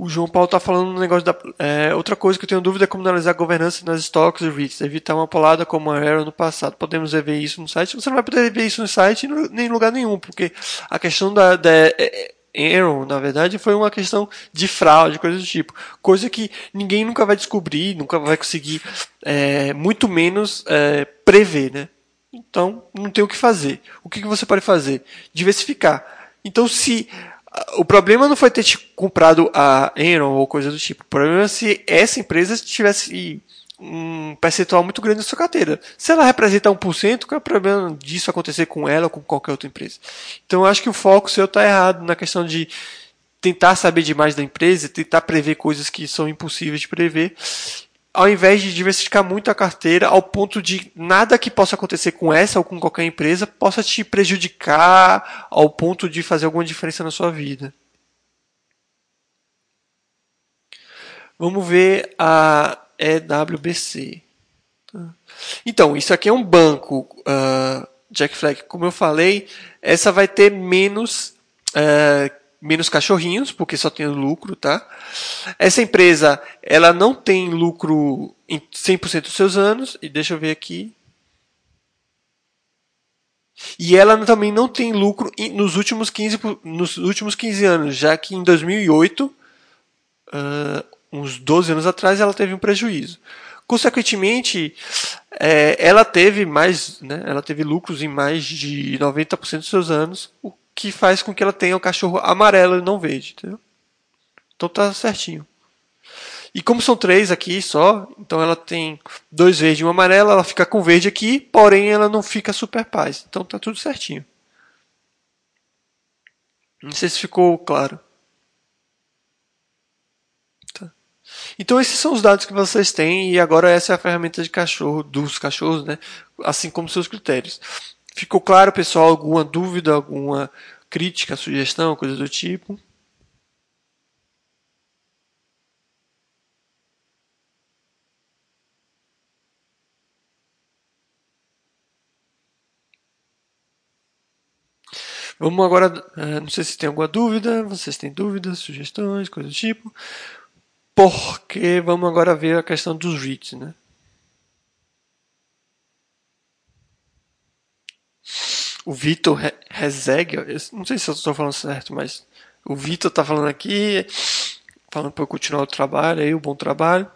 O João Paulo está falando um negócio da. É, outra coisa que eu tenho dúvida é como analisar a governança nas stocks e REITs, evitar uma polada como a Arrow no passado. Podemos ver isso no site? Você não vai poder ver isso no site nem em lugar nenhum, porque a questão da, da é, é, Arrow, na verdade, foi uma questão de fraude, coisa do tipo. Coisa que ninguém nunca vai descobrir, nunca vai conseguir, é, muito menos é, prever, né? Então, não tem o que fazer. O que, que você pode fazer? Diversificar. Então, se o problema não foi ter comprado a Enron ou coisa do tipo. O problema é se essa empresa tivesse um percentual muito grande na sua carteira. Se ela representa 1%, qual é o problema disso acontecer com ela ou com qualquer outra empresa? Então eu acho que o foco seu está errado na questão de tentar saber demais da empresa, tentar prever coisas que são impossíveis de prever ao invés de diversificar muito a carteira ao ponto de nada que possa acontecer com essa ou com qualquer empresa possa te prejudicar ao ponto de fazer alguma diferença na sua vida. Vamos ver a EWBC. Então, isso aqui é um banco, uh, Jack Flag. Como eu falei, essa vai ter menos uh, menos cachorrinhos, porque só tem lucro, tá? Essa empresa, ela não tem lucro em 100% dos seus anos, e deixa eu ver aqui. E ela também não tem lucro nos últimos 15, nos últimos 15 anos, já que em 2008, uh, uns 12 anos atrás, ela teve um prejuízo. Consequentemente, é, ela teve mais, né, ela teve lucros em mais de 90% dos seus anos, que faz com que ela tenha o cachorro amarelo e não verde, entendeu? Então tá certinho. E como são três aqui só, então ela tem dois verdes e um amarelo, ela fica com verde aqui, porém ela não fica super paz. Então tá tudo certinho. Não sei se ficou claro. Tá. Então esses são os dados que vocês têm e agora essa é a ferramenta de cachorro dos cachorros, né? Assim como seus critérios. Ficou claro, pessoal? Alguma dúvida, alguma crítica, sugestão, coisa do tipo? Vamos agora, eh, não sei se tem alguma dúvida, vocês têm dúvidas, sugestões, coisa do tipo. Porque vamos agora ver a questão dos REITs, né? O Vitor Rezeg, não sei se eu estou falando certo, mas o Vitor está falando aqui, falando para eu continuar o trabalho aí, o bom trabalho.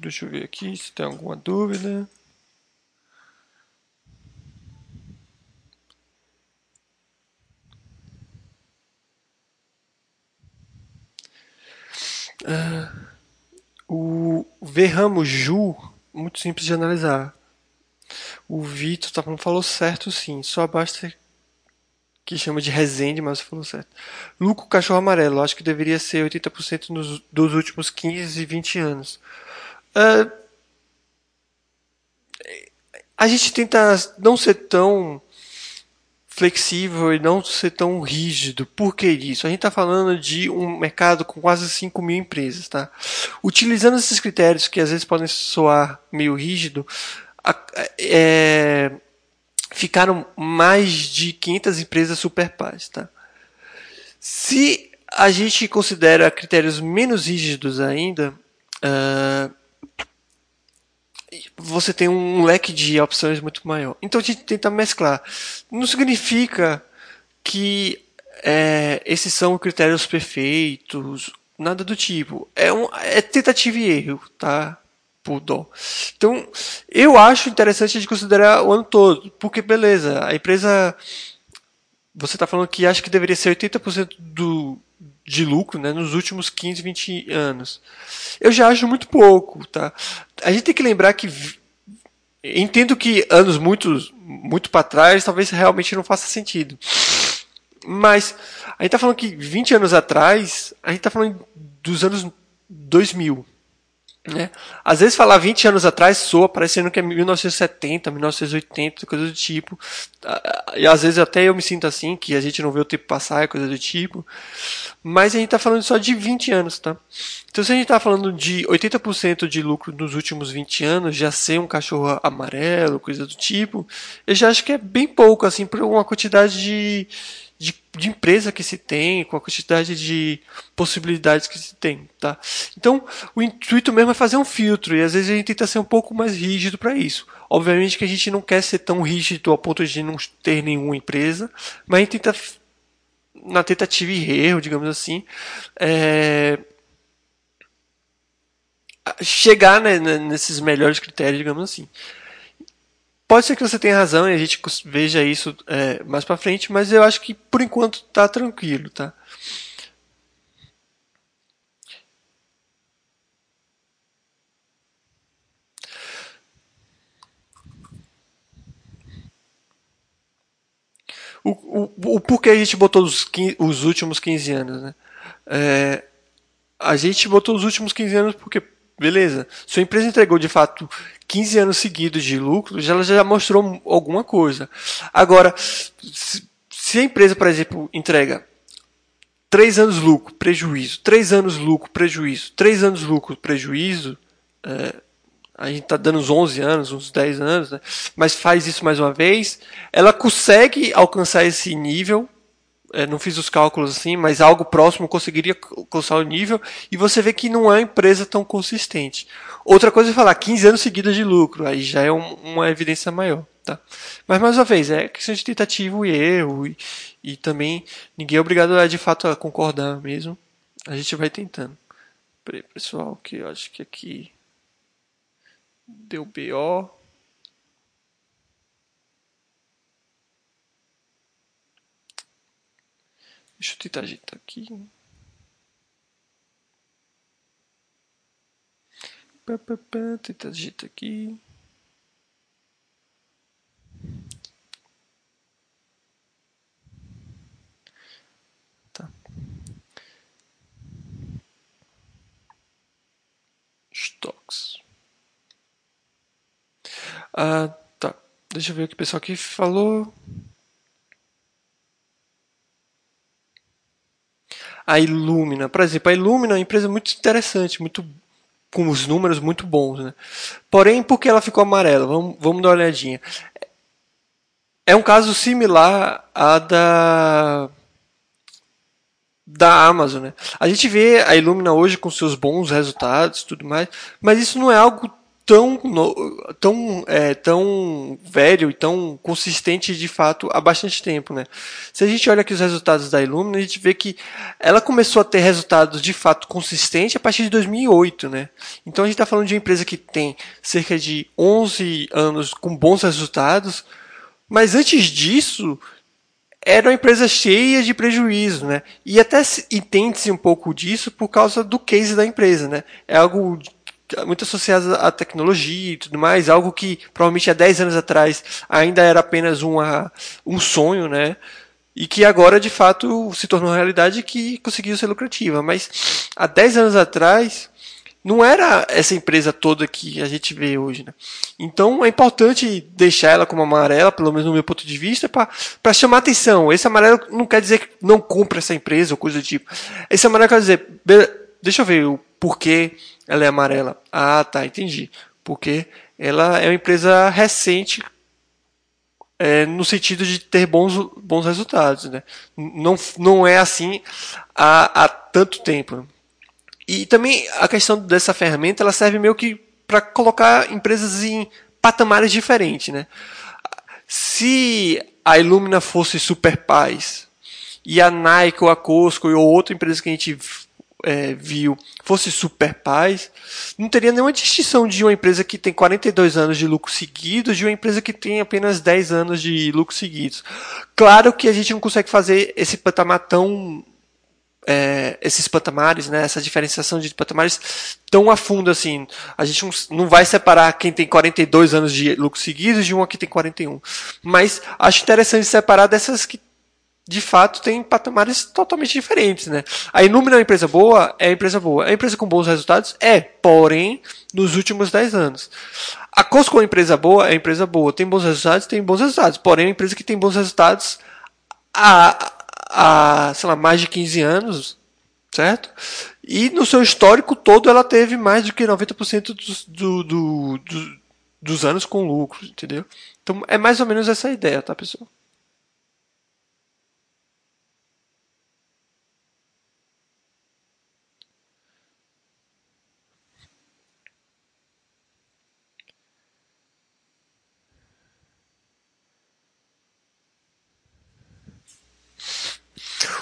Deixa eu ver aqui se tem alguma dúvida. Ah, o Verramo Ju, muito simples de analisar. O Vitor tá, falou certo sim, só basta que chama de Resende, mas falou certo. Lucro Cachorro Amarelo, acho que deveria ser 80% nos, dos últimos 15 e 20 anos. Uh, a gente tenta não ser tão flexível e não ser tão rígido. Por que isso? A gente está falando de um mercado com quase 5 mil empresas. Tá? Utilizando esses critérios que às vezes podem soar meio rígido, é, ficaram mais de 500 empresas superpais. Tá? Se a gente considera critérios menos rígidos ainda, uh, você tem um leque de opções muito maior. Então a gente tenta mesclar. Não significa que é, esses são critérios perfeitos nada do tipo. É, um, é tentativa e erro, tá? Então, eu acho interessante gente considerar o ano todo, porque beleza, a empresa. Você está falando que acha que deveria ser 80% do, de lucro né, nos últimos 15, 20 anos. Eu já acho muito pouco. Tá? A gente tem que lembrar que. Entendo que anos muito, muito para trás talvez realmente não faça sentido. Mas a gente está falando que 20 anos atrás, a gente está falando dos anos 2000. Né? Às vezes falar 20 anos atrás soa parecendo que é 1970, 1980, coisa do tipo. E às vezes até eu me sinto assim, que a gente não vê o tempo passar, coisa do tipo. Mas a gente está falando só de 20 anos, tá? Então se a gente está falando de 80% de lucro nos últimos 20 anos, já ser um cachorro amarelo, coisa do tipo, eu já acho que é bem pouco, assim, por uma quantidade de, de, de, empresa que se tem, com a quantidade de possibilidades que se tem, tá? Então, o intuito mesmo é fazer um filtro e às vezes a gente tenta ser um pouco mais rígido para isso. Obviamente que a gente não quer ser tão rígido a ponto de não ter nenhuma empresa, mas a gente tenta na tentativa e erro, digamos assim, é, chegar né, nesses melhores critérios, digamos assim. Pode ser que você tenha razão e a gente veja isso é, mais para frente, mas eu acho que por enquanto tá tranquilo, tá? O, o, o porquê a gente botou os, os últimos 15 anos, né? É, a gente botou os últimos 15 anos porque, beleza, sua empresa entregou de fato 15 anos seguidos de lucro, já, ela já mostrou alguma coisa. Agora, se a empresa, por exemplo, entrega 3 anos lucro, prejuízo, 3 anos lucro, prejuízo, 3 anos lucro, prejuízo, é, a gente está dando uns 11 anos, uns 10 anos, né? mas faz isso mais uma vez, ela consegue alcançar esse nível é, não fiz os cálculos assim, mas algo próximo conseguiria alcançar o nível, e você vê que não é uma empresa tão consistente. Outra coisa é falar 15 anos seguidos de lucro, aí já é um, uma evidência maior. Tá? Mas mais uma vez, é questão de tentativa e erro, e, e também ninguém é obrigado a de fato a concordar mesmo. A gente vai tentando. Peraí, pessoal, que eu acho que aqui deu BO. Deixa eu tentar ajeitar aqui. Pá, pá, pá, tentar ajeitar aqui. Tá. Stocks. Ah, tá. Deixa eu ver o que o pessoal aqui falou. A Illumina. Por exemplo, a Illumina é uma empresa muito interessante, muito com os números muito bons. Né? Porém, por que ela ficou amarela? Vamos, vamos dar uma olhadinha. É um caso similar à da da Amazon, né? A gente vê a Illumina hoje com seus bons resultados, tudo mais, mas isso não é algo tão, tão, é, tão velho e tão consistente de fato há bastante tempo. Né? Se a gente olha aqui os resultados da Illumina, a gente vê que ela começou a ter resultados de fato consistentes a partir de 2008. Né? Então a gente está falando de uma empresa que tem cerca de 11 anos com bons resultados, mas antes disso era uma empresa cheia de prejuízo, né? E até entende-se um pouco disso por causa do case da empresa, né? É algo muito associadas à tecnologia e tudo mais, algo que provavelmente há 10 anos atrás ainda era apenas uma, um sonho, né? E que agora de fato se tornou realidade que conseguiu ser lucrativa. Mas há 10 anos atrás não era essa empresa toda que a gente vê hoje. Né? Então é importante deixar ela como amarela, pelo menos no meu ponto de vista, para chamar atenção. Esse amarelo não quer dizer que não compra essa empresa ou coisa do tipo. Esse amarelo quer dizer, deixa eu ver o porquê ela é amarela. Ah, tá, entendi. Porque ela é uma empresa recente é, no sentido de ter bons, bons resultados. Né? Não, não é assim há, há tanto tempo. E também a questão dessa ferramenta ela serve meio que para colocar empresas em patamares diferentes. Né? Se a Illumina fosse Super Paz e a Nike ou a Costco ou outra empresa que a gente é, viu fosse super paz, não teria nenhuma distinção de uma empresa que tem 42 anos de lucro seguidos de uma empresa que tem apenas 10 anos de lucro seguidos. Claro que a gente não consegue fazer esse patamar tão é, esses patamares, né, essa diferenciação de patamares tão a fundo assim. A gente não vai separar quem tem 42 anos de lucro seguidos de uma que tem 41. Mas acho interessante separar dessas que de fato tem patamares totalmente diferentes, né? A Inumi é uma empresa boa, é empresa boa. É empresa com bons resultados? É, porém, nos últimos 10 anos. A Costco é uma empresa boa, é empresa boa. Tem bons resultados? Tem bons resultados. Porém, é uma empresa que tem bons resultados há, há sei lá, mais de 15 anos, certo? E no seu histórico todo ela teve mais do que 90% dos, do, do, do, dos anos com lucro, entendeu? Então é mais ou menos essa ideia, tá, pessoal?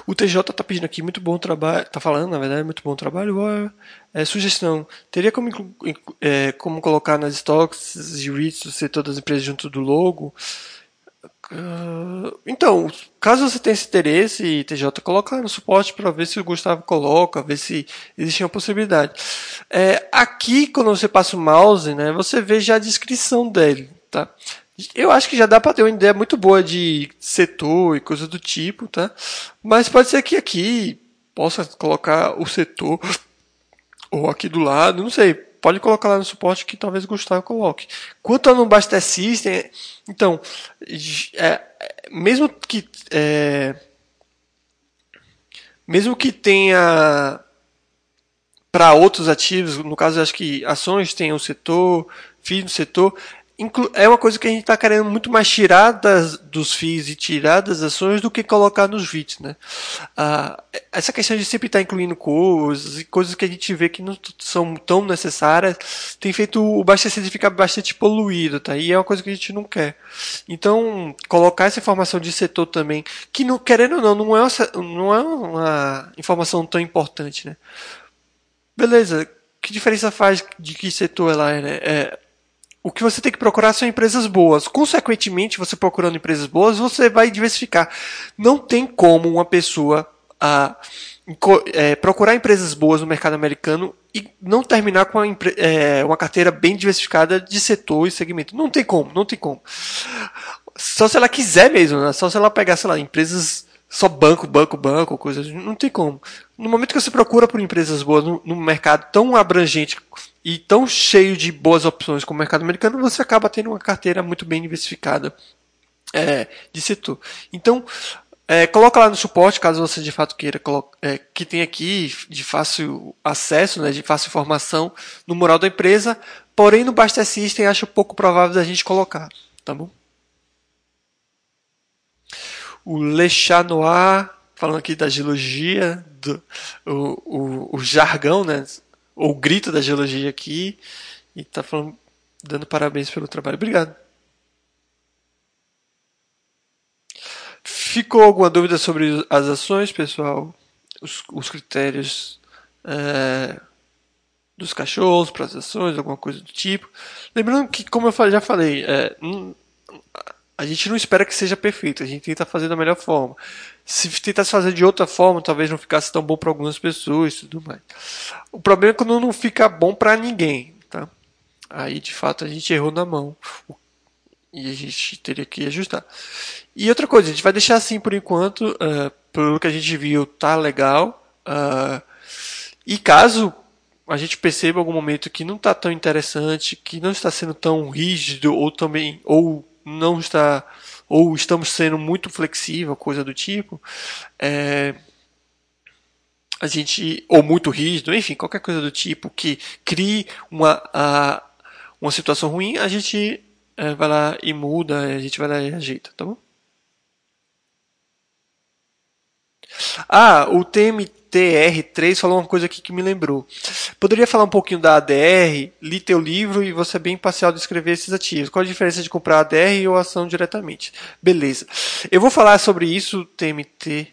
O TJ tá pedindo aqui muito bom trabalho, tá falando, na verdade, muito bom trabalho. É, sugestão: teria como, é, como colocar nas stocks de REITs ser todas as empresas junto do logo? Uh, então, caso você tenha esse interesse, TJ, coloca no suporte para ver se o Gustavo coloca, ver se existe uma possibilidade. É, aqui, quando você passa o mouse, né, você vê já a descrição dele. Tá? Eu acho que já dá para ter uma ideia muito boa de setor e coisa do tipo, tá? Mas pode ser que aqui possa colocar o setor ou aqui do lado, não sei. Pode colocar lá no suporte que talvez o Gustavo coloque. Quanto ao Basta System, então, é, mesmo que é, mesmo que tenha para outros ativos, no caso acho que ações tem setor, FII no setor, é uma coisa que a gente está querendo muito mais tirar das, dos FIIs e tirar das ações do que colocar nos VITs, né? Ah, essa questão de sempre estar tá incluindo coisas e coisas que a gente vê que não são tão necessárias tem feito o abastecimento ficar bastante poluído, tá? E é uma coisa que a gente não quer. Então, colocar essa informação de setor também, que não, querendo ou não, não é uma, não é uma informação tão importante, né? Beleza, que diferença faz de que setor ela é, né? É, o que você tem que procurar são empresas boas. Consequentemente, você procurando empresas boas, você vai diversificar. Não tem como uma pessoa é, procurar empresas boas no mercado americano e não terminar com uma, é, uma carteira bem diversificada de setor e segmento. Não tem como, não tem como. Só se ela quiser mesmo, né? só se ela pegar, sei lá, empresas só banco, banco, banco, coisas. Não tem como. No momento que você procura por empresas boas no, no mercado tão abrangente e tão cheio de boas opções como o mercado americano, você acaba tendo uma carteira muito bem diversificada é, de setor. Então, é, coloca lá no suporte, caso você de fato queira, é, que tem aqui de fácil acesso, né, de fácil informação no mural da empresa, porém no Basta System acho pouco provável da gente colocar, tá bom? o Le Noir, falando aqui da geologia, do, o, o, o jargão, né? O grito da geologia aqui. E tá falando, dando parabéns pelo trabalho. Obrigado. Ficou alguma dúvida sobre as ações, pessoal? Os, os critérios é, dos cachorros para as ações, alguma coisa do tipo. Lembrando que, como eu já falei, é, a gente não espera que seja perfeito, a gente tenta fazer da melhor forma. Se tentasse fazer de outra forma, talvez não ficasse tão bom para algumas pessoas e tudo mais. O problema é quando não fica bom para ninguém, tá? Aí de fato a gente errou na mão e a gente teria que ajustar. E outra coisa, a gente vai deixar assim por enquanto, uh, pelo que a gente viu, tá legal. Uh, e caso a gente perceba algum momento que não está tão interessante, que não está sendo tão rígido ou também ou não está ou estamos sendo muito flexível, coisa do tipo, é, a gente ou muito rígido, enfim, qualquer coisa do tipo que crie uma a, uma situação ruim, a gente é, vai lá e muda, a gente vai lá e ajeita, tá bom? Ah, o TMTR3 falou uma coisa aqui que me lembrou. Poderia falar um pouquinho da ADR, li teu livro e você é bem parcial de escrever esses ativos. Qual a diferença de comprar ADR ou ação diretamente? Beleza. Eu vou falar sobre isso, TMT,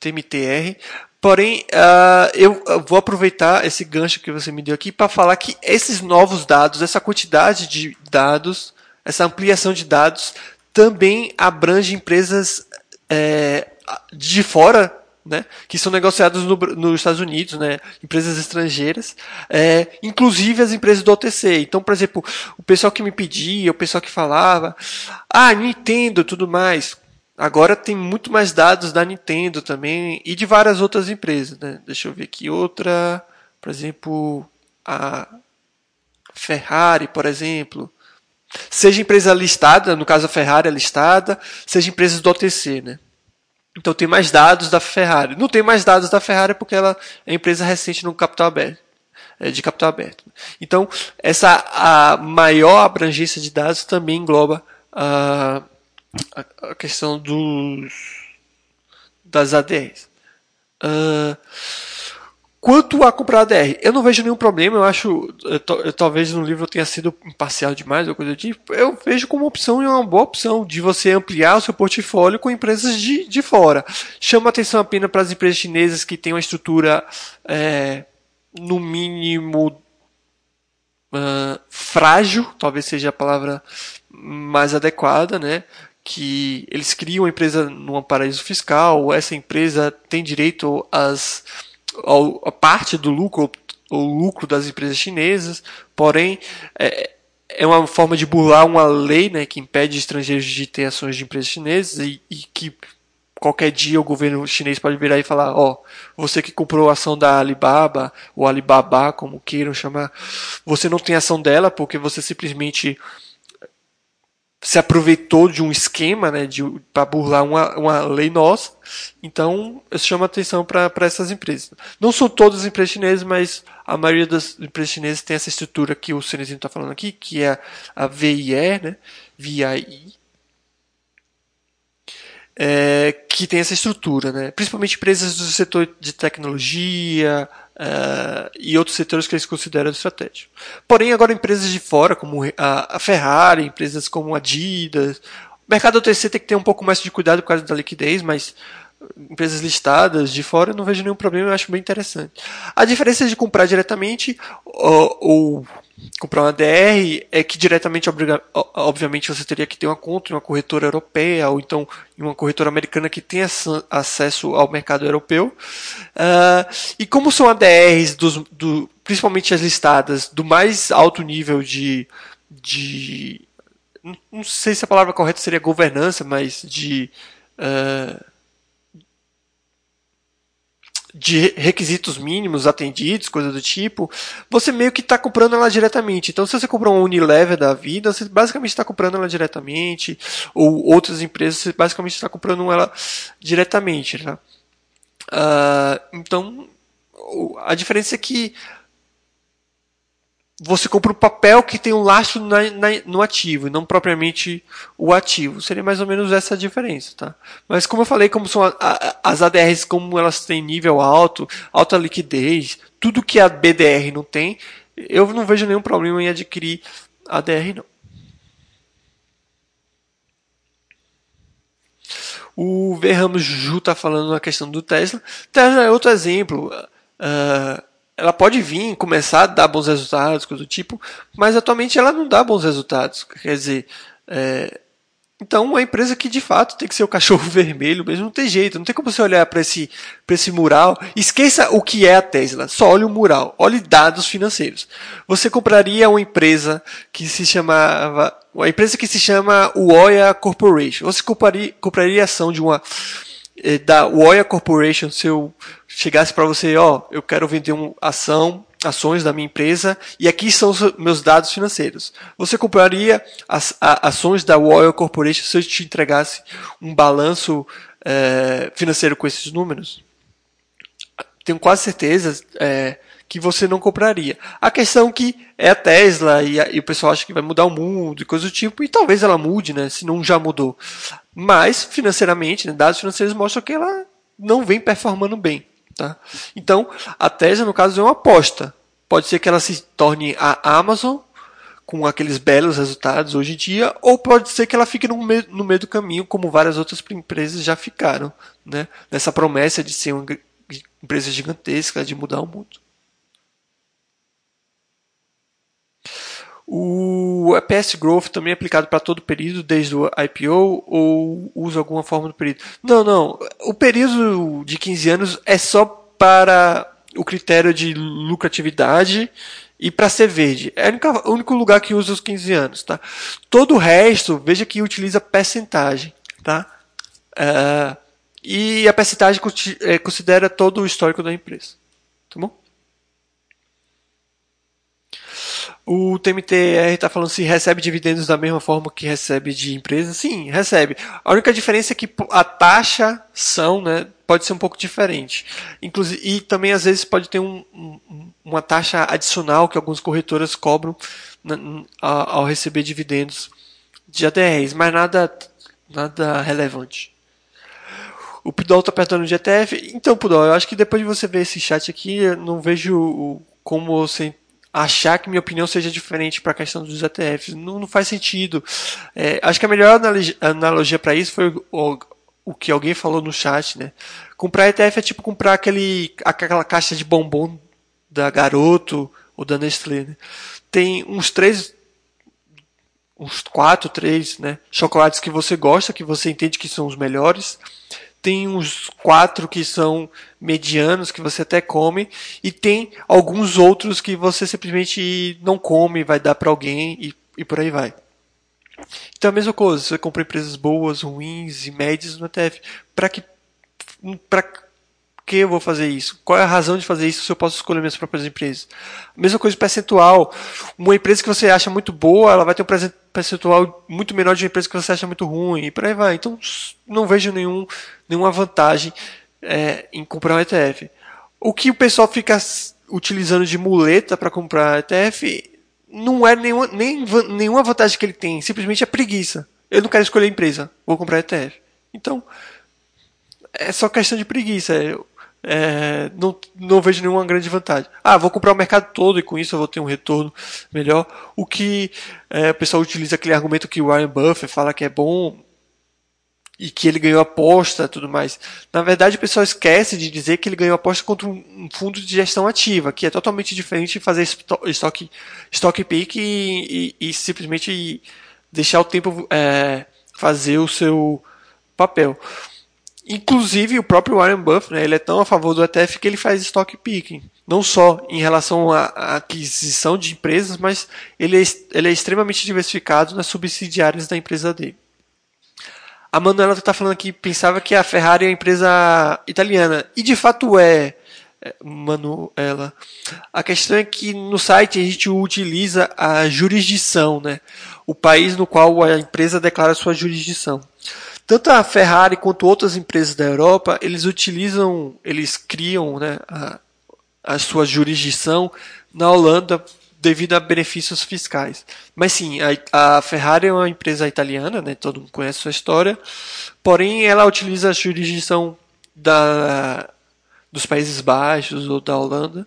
TMTR, Porém, uh, eu vou aproveitar esse gancho que você me deu aqui para falar que esses novos dados, essa quantidade de dados, essa ampliação de dados, também abrange empresas é, de fora né, que são negociados no, nos Estados Unidos, né, empresas estrangeiras, é, inclusive as empresas do OTC. Então, por exemplo, o pessoal que me pedia, o pessoal que falava, ah, Nintendo, tudo mais. Agora tem muito mais dados da Nintendo também e de várias outras empresas. Né? Deixa eu ver aqui outra, por exemplo, a Ferrari, por exemplo. Seja empresa listada, no caso a Ferrari é listada, seja empresas do OTC, né? Então tem mais dados da Ferrari. Não tem mais dados da Ferrari porque ela é empresa recente no capital aberto, é, de capital aberto. Então essa a maior abrangência de dados também engloba a, a questão dos das ADRs. Uh, Quanto a comprar ADR, eu não vejo nenhum problema, eu acho, eu, eu, talvez no livro eu tenha sido imparcial demais ou coisa do tipo, eu vejo como opção e uma boa opção de você ampliar o seu portfólio com empresas de, de fora. Chama atenção apenas para as empresas chinesas que têm uma estrutura, é, no mínimo, uh, frágil, talvez seja a palavra mais adequada, né? que eles criam uma empresa num paraíso fiscal, essa empresa tem direito às a parte do lucro, o lucro das empresas chinesas, porém é, é uma forma de burlar uma lei né, que impede estrangeiros de ter ações de empresas chinesas e, e que qualquer dia o governo chinês pode virar e falar, ó, oh, você que comprou a ação da Alibaba, ou Alibaba, como queiram chamar, você não tem ação dela porque você simplesmente se aproveitou de um esquema né, para burlar uma, uma lei nossa. Então, eu chamo a atenção para essas empresas. Não são todas as empresas chinesas, mas a maioria das empresas chinesas tem essa estrutura que o Cenezinho está falando aqui, que é a VIE, né, VIE, é, que tem essa estrutura. Né, principalmente empresas do setor de tecnologia, Uh, e outros setores que eles consideram estratégicos. Porém, agora empresas de fora, como a, a Ferrari, empresas como a Adidas, o mercado OTC tem que ter um pouco mais de cuidado por causa da liquidez, mas empresas listadas de fora eu não vejo nenhum problema, eu acho bem interessante. A diferença de comprar diretamente ou, ou comprar uma DR é que diretamente, obviamente, você teria que ter uma conta em uma corretora europeia ou então em uma corretora americana que tenha acesso ao mercado europeu. Uh, e como são ADRs, dos, do, principalmente as listadas, do mais alto nível de, de. Não sei se a palavra correta seria governança, mas de. Uh, de requisitos mínimos atendidos, coisa do tipo, você meio que está comprando ela diretamente. Então, se você comprou um Unilever da vida, você basicamente está comprando ela diretamente, ou outras empresas, você basicamente está comprando ela diretamente. Né? Uh, então, a diferença é que você compra o papel que tem um lastro na, na, no ativo, e não propriamente o ativo. Seria mais ou menos essa a diferença, tá? Mas como eu falei, como são a, a, as ADRs, como elas têm nível alto, alta liquidez, tudo que a BDR não tem, eu não vejo nenhum problema em adquirir ADR, não. O V. Ramos Ju está falando na questão do Tesla. Tesla é outro exemplo. Uh, ela pode vir, começar a dar bons resultados, coisa do tipo, mas atualmente ela não dá bons resultados. Quer dizer, é, então uma empresa que de fato tem que ser o cachorro vermelho mesmo, não tem jeito, não tem como você olhar para esse, esse mural. Esqueça o que é a Tesla, só olhe o mural, olhe dados financeiros. Você compraria uma empresa que se chamava. Uma empresa que se chama Uoya Corporation. Você compraria, compraria ação de uma eh, da Woya Corporation, se eu chegasse para você, ó, eu quero vender uma ação, ações da minha empresa e aqui são meus dados financeiros. Você compraria as a, ações da Woya Corporation se eu te entregasse um balanço é, financeiro com esses números? Tenho quase certeza é, que você não compraria. A questão que é a Tesla e, a, e, o pessoal acha que vai mudar o mundo e coisa do tipo, e talvez ela mude, né, se não já mudou. Mas, financeiramente, né, dados financeiros mostram que ela não vem performando bem. Tá? Então, a Tesla, no caso, é uma aposta. Pode ser que ela se torne a Amazon, com aqueles belos resultados hoje em dia, ou pode ser que ela fique no meio, no meio do caminho, como várias outras empresas já ficaram, né? nessa promessa de ser uma empresa gigantesca de mudar o mundo. O EPS Growth também é aplicado para todo o período, desde o IPO, ou usa alguma forma do período? Não, não. O período de 15 anos é só para o critério de lucratividade e para ser verde. É o único lugar que usa os 15 anos. Tá? Todo o resto, veja que utiliza percentagem. Tá? Uh, e a percentagem é, considera todo o histórico da empresa. Tá bom? O TMTR está falando se recebe dividendos da mesma forma que recebe de empresa. Sim, recebe. A única diferença é que a taxa são, né, pode ser um pouco diferente. Inclusive, e também às vezes pode ter um, um, uma taxa adicional que algumas corretoras cobram na, ao receber dividendos de ADRs, mas nada, nada relevante. O Pudol está apertando de ETF. Então, Pudol, eu acho que depois de você ver esse chat aqui, eu não vejo como você achar que minha opinião seja diferente para a questão dos ETFs. Não, não faz sentido. É, acho que a melhor analogia para isso foi o, o, que alguém falou no chat, né? Comprar ETF é tipo comprar aquele, aquela caixa de bombom da Garoto ou da Nestlé. Né? Tem uns três, uns quatro, três, né? Chocolates que você gosta, que você entende que são os melhores tem uns quatro que são medianos que você até come e tem alguns outros que você simplesmente não come, vai dar para alguém e, e por aí vai. Então a mesma coisa, você compra empresas boas, ruins e médias no ETF. Para que para que eu vou fazer isso? Qual é a razão de fazer isso se eu posso escolher minhas próprias empresas? Mesma coisa percentual. Uma empresa que você acha muito boa, ela vai ter um percentual muito menor de uma empresa que você acha muito ruim, e por aí vai. Então, não vejo nenhum, nenhuma vantagem é, em comprar um ETF. O que o pessoal fica utilizando de muleta para comprar ETF não é nenhuma, nem, nenhuma vantagem que ele tem, simplesmente é preguiça. Eu não quero escolher empresa, vou comprar ETF. Então, é só questão de preguiça. É, não, não vejo nenhuma grande vantagem. Ah, vou comprar o mercado todo e com isso eu vou ter um retorno melhor. O que é, o pessoal utiliza aquele argumento que o Warren Buffett fala que é bom e que ele ganhou aposta tudo mais. Na verdade, o pessoal esquece de dizer que ele ganhou aposta contra um fundo de gestão ativa, que é totalmente diferente de fazer estoque, estoque pick e, e, e simplesmente deixar o tempo é, fazer o seu papel. Inclusive, o próprio Warren Buffett, né, ele é tão a favor do ETF que ele faz stock picking. Não só em relação à aquisição de empresas, mas ele é, ele é extremamente diversificado nas subsidiárias da empresa dele. A Manuela está falando que pensava que a Ferrari é uma empresa italiana. E de fato é, é, Manuela. A questão é que no site a gente utiliza a jurisdição, né? o país no qual a empresa declara sua jurisdição. Tanto a Ferrari quanto outras empresas da Europa, eles utilizam, eles criam né, a, a sua jurisdição na Holanda devido a benefícios fiscais. Mas sim, a, a, Ferrari é uma empresa italiana, né, todo mundo conhece sua história, porém ela utiliza a jurisdição da, dos Países Baixos ou da Holanda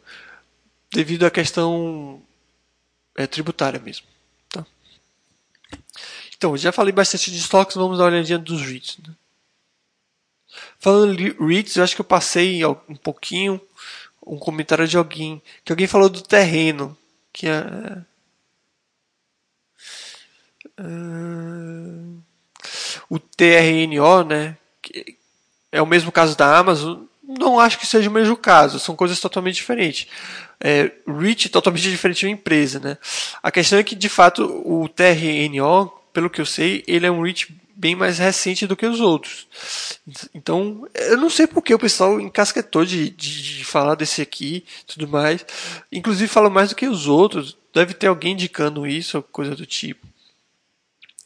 devido à questão é, tributária mesmo. Então, já falei bastante de estoques, vamos dar uma olhadinha dos REITs. Né? Falando de REITs, eu acho que eu passei um pouquinho um comentário de alguém, que alguém falou do terreno, que é... Uh, o TRNO, né, é o mesmo caso da Amazon, não acho que seja o mesmo caso, são coisas totalmente diferentes. É, REIT é totalmente diferente de uma empresa, né? A questão é que, de fato, o TRNO pelo que eu sei, ele é um reach bem mais recente do que os outros. Então, eu não sei porque o pessoal encasquetou de, de, de falar desse aqui tudo mais. Inclusive, fala mais do que os outros. Deve ter alguém indicando isso, coisa do tipo.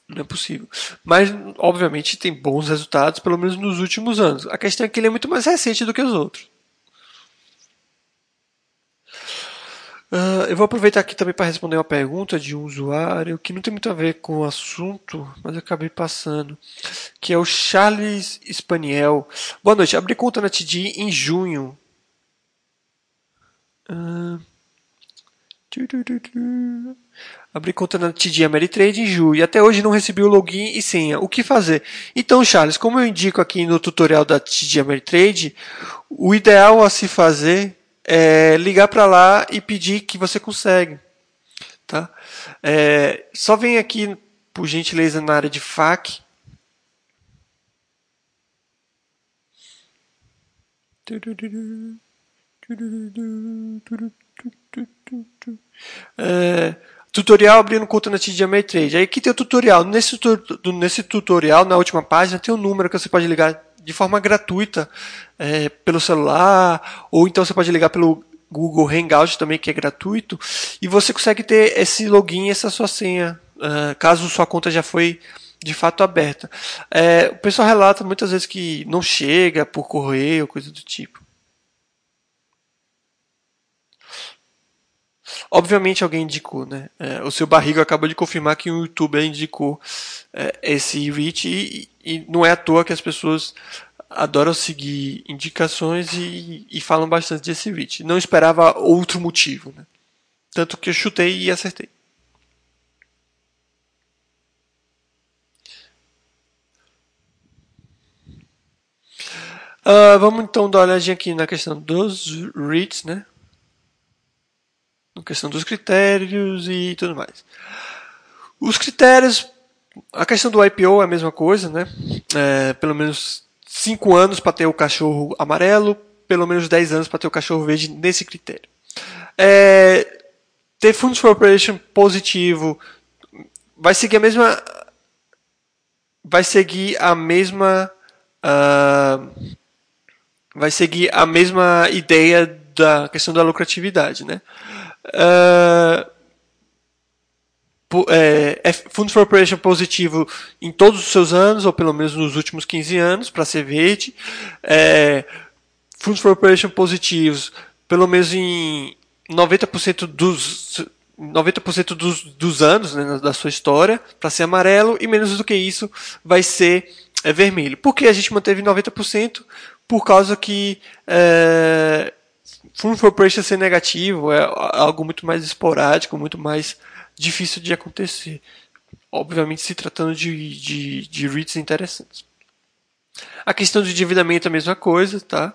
Não é possível. Mas, obviamente, tem bons resultados, pelo menos nos últimos anos. A questão é que ele é muito mais recente do que os outros. Uh, eu vou aproveitar aqui também para responder uma pergunta de um usuário que não tem muito a ver com o assunto, mas eu acabei passando, que é o Charles Spaniel. Boa noite, abri conta na TD em junho. Uh, Abri conta na TD Ameritrade em julho e até hoje não recebi o login e senha. O que fazer? Então, Charles, como eu indico aqui no tutorial da TD Ameritrade, o ideal a se fazer é ligar para lá e pedir que você consegue. Tá? É, só vem aqui, por gentileza, na área de FAQ. É, tutorial abrindo conta na TD Ameritrade. Aí aqui tem o tutorial. Nesse, nesse tutorial, na última página, tem um número que você pode ligar de forma gratuita é, pelo celular, ou então você pode ligar pelo Google Hangout também, que é gratuito, e você consegue ter esse login, essa sua senha, uh, caso sua conta já foi de fato aberta. É, o pessoal relata muitas vezes que não chega por correio, coisa do tipo. Obviamente alguém indicou, né? É, o seu barriga acabou de confirmar que o YouTube indicou é, esse reach e, e, não é à toa que as pessoas adoram seguir indicações e, e falam bastante desse reach. Não esperava outro motivo, né? Tanto que eu chutei e acertei. Uh, vamos então dar uma olhadinha aqui na questão dos REITs, né? Na questão dos critérios e tudo mais. Os critérios, a questão do IPO é a mesma coisa, né? É, pelo menos 5 anos para ter o cachorro amarelo, pelo menos 10 anos para ter o cachorro verde nesse critério. É, ter Funds for Operation positivo vai seguir a mesma vai seguir a mesma uh, vai seguir a mesma ideia da questão da lucratividade, né? Uh, é, é Fundo for Operation positivo em todos os seus anos, ou pelo menos nos últimos 15 anos, para ser verde. É, Fundos for Operation positivos, pelo menos em 90% dos 90% dos, dos anos né, da sua história para ser amarelo e menos do que isso vai ser é, vermelho. Por que a gente manteve 90%? Por causa que é, Fund for Operation ser negativo é algo muito mais esporádico, muito mais difícil de acontecer. Obviamente se tratando de, de, de REITs interessantes. A questão de endividamento é a mesma coisa, tá?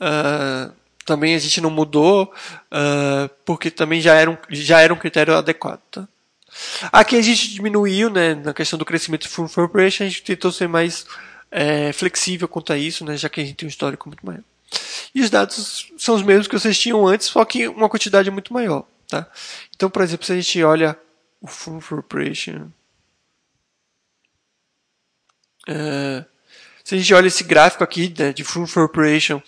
Uh, também a gente não mudou, uh, porque também já era, um, já era um critério adequado, tá? Aqui a gente diminuiu, né, na questão do crescimento do Fund for Operation, a gente tentou ser mais é, flexível quanto a isso, né, já que a gente tem um histórico muito maior. E os dados são os mesmos que vocês tinham antes, só que uma quantidade muito maior. Tá? Então, por exemplo, se a gente olha o Full Operation. Uh, se a gente olha esse gráfico aqui né, de Full Operation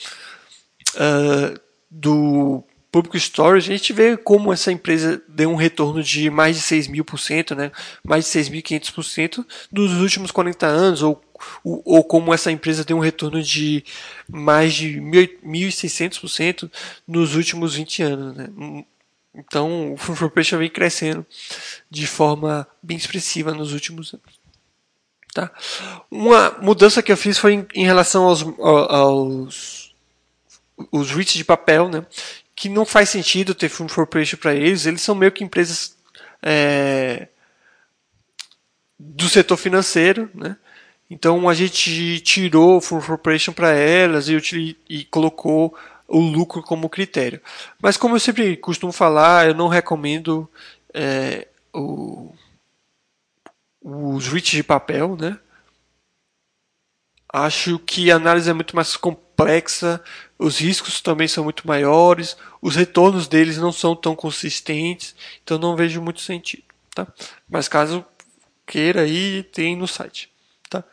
uh, do Public Storage, a gente vê como essa empresa deu um retorno de mais de 6 mil por cento, né, mais de 6.500% nos últimos 40 anos, ou, ou como essa empresa deu um retorno de mais de 1.600% nos últimos 20 anos. Né. Então, o Full Peixe vem crescendo de forma bem expressiva nos últimos anos. Tá? Uma mudança que eu fiz foi em, em relação aos, aos os REITs de papel, né? que não faz sentido ter Full Corporation para eles. Eles são meio que empresas é, do setor financeiro, né? Então a gente tirou o Full Corporation para elas e, e colocou o lucro como critério. Mas como eu sempre costumo falar, eu não recomendo é, o, os REITs de papel, né? Acho que a análise é muito mais complexa, os riscos também são muito maiores, os retornos deles não são tão consistentes, então não vejo muito sentido, tá? Mas caso queira aí, tem no site, tá?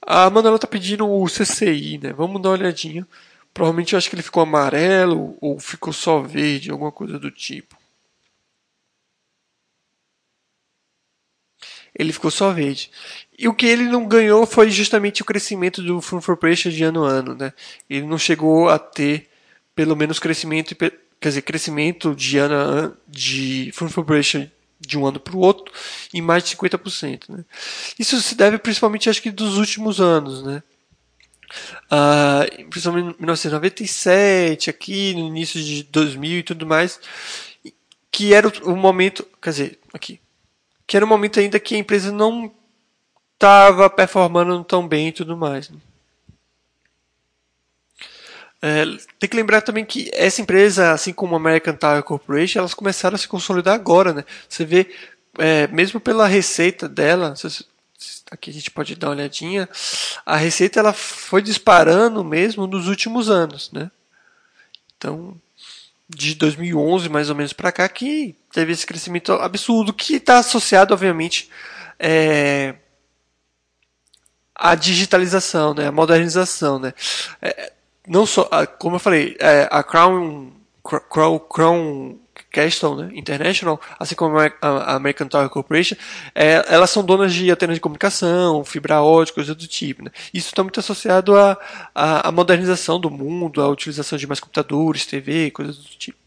A Manuela está pedindo o CCI, né? Vamos dar uma olhadinha. Provavelmente eu acho que ele ficou amarelo ou ficou só verde, alguma coisa do tipo. Ele ficou só verde. E o que ele não ganhou foi justamente o crescimento do Fund for Pressure de ano a ano, né? Ele não chegou a ter pelo menos crescimento, quer dizer, crescimento de ano a ano de Fund for Pressure de um ano para o outro em mais de 50%, né? Isso se deve principalmente acho que dos últimos anos, né? uh, principalmente em 1997, aqui no início de 2000 e tudo mais. que era o momento, quer dizer, aqui, que era o momento ainda que a empresa não estava performando tão bem e tudo mais. Né? É, tem que lembrar também que essa empresa, assim como a American Tire Corporation, elas começaram a se consolidar agora, né? Você vê, é, mesmo pela receita dela, aqui a gente pode dar uma olhadinha, a receita ela foi disparando mesmo nos últimos anos, né? Então, de 2011 mais ou menos para cá que teve esse crescimento absurdo que está associado, obviamente, é, à digitalização, né? À modernização, né? É, não só, como eu falei, é, a Crown, Crown, Crown Castle né, International, assim como a American Tower Corporation, é, elas são donas de antenas de comunicação, fibra ótica, coisas do tipo. Né. Isso está muito associado à, à, à, modernização do mundo, à utilização de mais computadores, TV, coisas do tipo.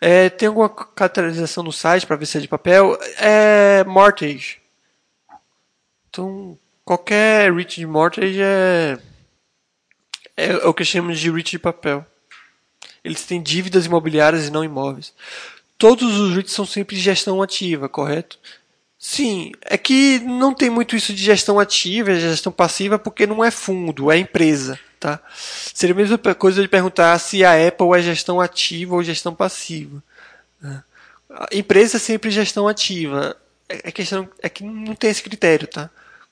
É, tem alguma caracterização no site para ver se é de papel? É mortgage. Então, qualquer REIT de mortgage é é, é o que chamamos de REIT de papel. Eles têm dívidas imobiliárias e não imóveis. Todos os REITs são sempre de gestão ativa, correto? Sim, é que não tem muito isso de gestão ativa gestão passiva porque não é fundo, é empresa. Tá? Seria a mesma coisa de perguntar se a Apple é gestão ativa ou gestão passiva. Né? A empresa é sempre gestão ativa. É, é, questão, é que não tem esse critério, tá?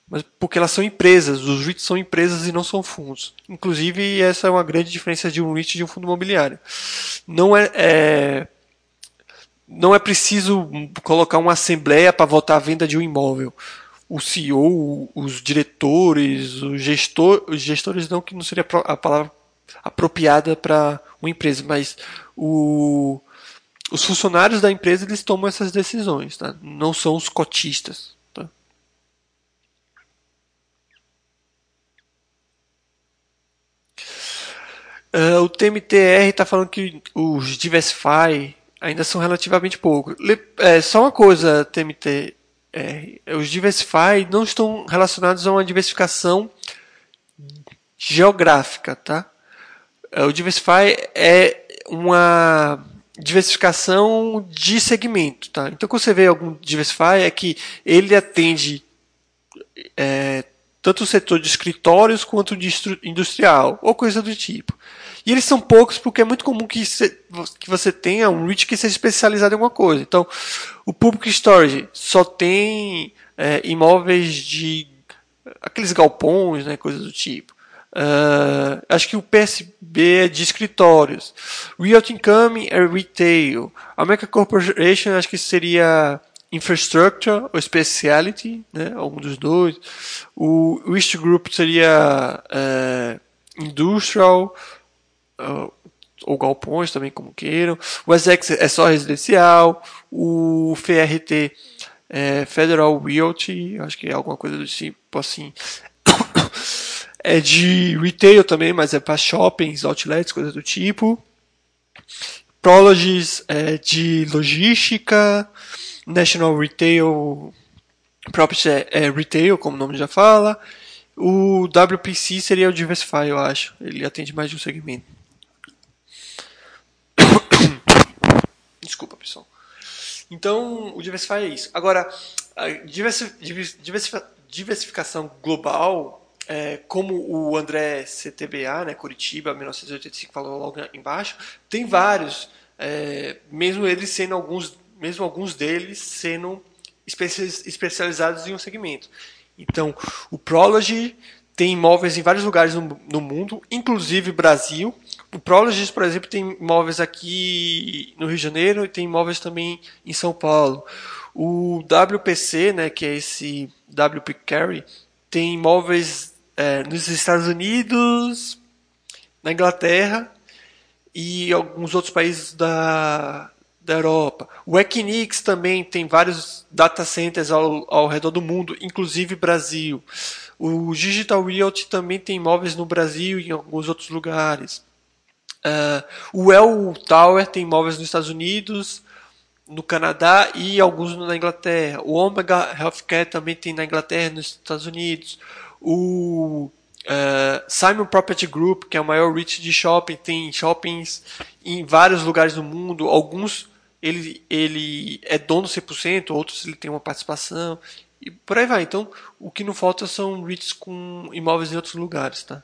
Mas porque elas são empresas, os REITs são empresas e não são fundos. Inclusive, essa é uma grande diferença de um REIT e de um fundo imobiliário. Não é, é não é preciso colocar uma assembleia para votar a venda de um imóvel. O CEO, os diretores, o gestor, os gestores não que não seria a palavra apropriada para uma empresa, mas o, os funcionários da empresa eles tomam essas decisões, tá? não são os cotistas. Uh, o TMTR está falando que os Diversify ainda são relativamente poucos. É, só uma coisa, TMTR. Os Diversify não estão relacionados a uma diversificação geográfica, tá? É, o Diversify é uma diversificação de segmento, tá? Então, quando você vê algum Diversify, é que ele atende é, tanto o setor de escritórios quanto de industrial, ou coisa do tipo. E eles são poucos porque é muito comum que, que você tenha um REIT que seja especializado em alguma coisa. Então, o Public Storage só tem é, imóveis de aqueles galpões, né, coisas do tipo. Uh, acho que o PSB é de escritórios. Realty Income é retail. A Corporation acho que seria Infrastructure ou Speciality, né, algum dos dois. O East Group seria uh, Industrial uh, ou galpões também, como queiram. O Essex é só residencial. O FRT é Federal Realty, acho que é alguma coisa do tipo assim. é de retail também, mas é para shoppings, outlets, coisas do tipo. Prologis é de logística. National Retail Property é, é retail, como o nome já fala. O WPC seria o Diversify, eu acho. Ele atende mais de um segmento. Desculpa, pessoal. Então, o Diversify é isso. Agora, a diversificação global, é, como o André CTBA, né, Curitiba, 1985, falou logo embaixo, tem vários, é, mesmo eles sendo alguns, mesmo alguns deles sendo especializados em um segmento. Então, o Prology tem imóveis em vários lugares no, no mundo, inclusive Brasil. O Prologis, por exemplo, tem imóveis aqui no Rio de Janeiro e tem imóveis também em São Paulo. O WPC, né, que é esse WP Carry, tem imóveis é, nos Estados Unidos, na Inglaterra e alguns outros países da, da Europa. O Equinix também tem vários data centers ao, ao redor do mundo, inclusive Brasil. O Digital Realty também tem imóveis no Brasil e em alguns outros lugares. Uh, o El Tower tem imóveis nos Estados Unidos, no Canadá e alguns na Inglaterra. O Omega Healthcare também tem na Inglaterra e nos Estados Unidos. O uh, Simon Property Group, que é o maior REIT de shopping, tem shoppings em vários lugares do mundo. Alguns ele, ele é dono 100%, outros ele tem uma participação. E por aí vai. Então, o que não falta são REITs com imóveis em outros lugares, tá?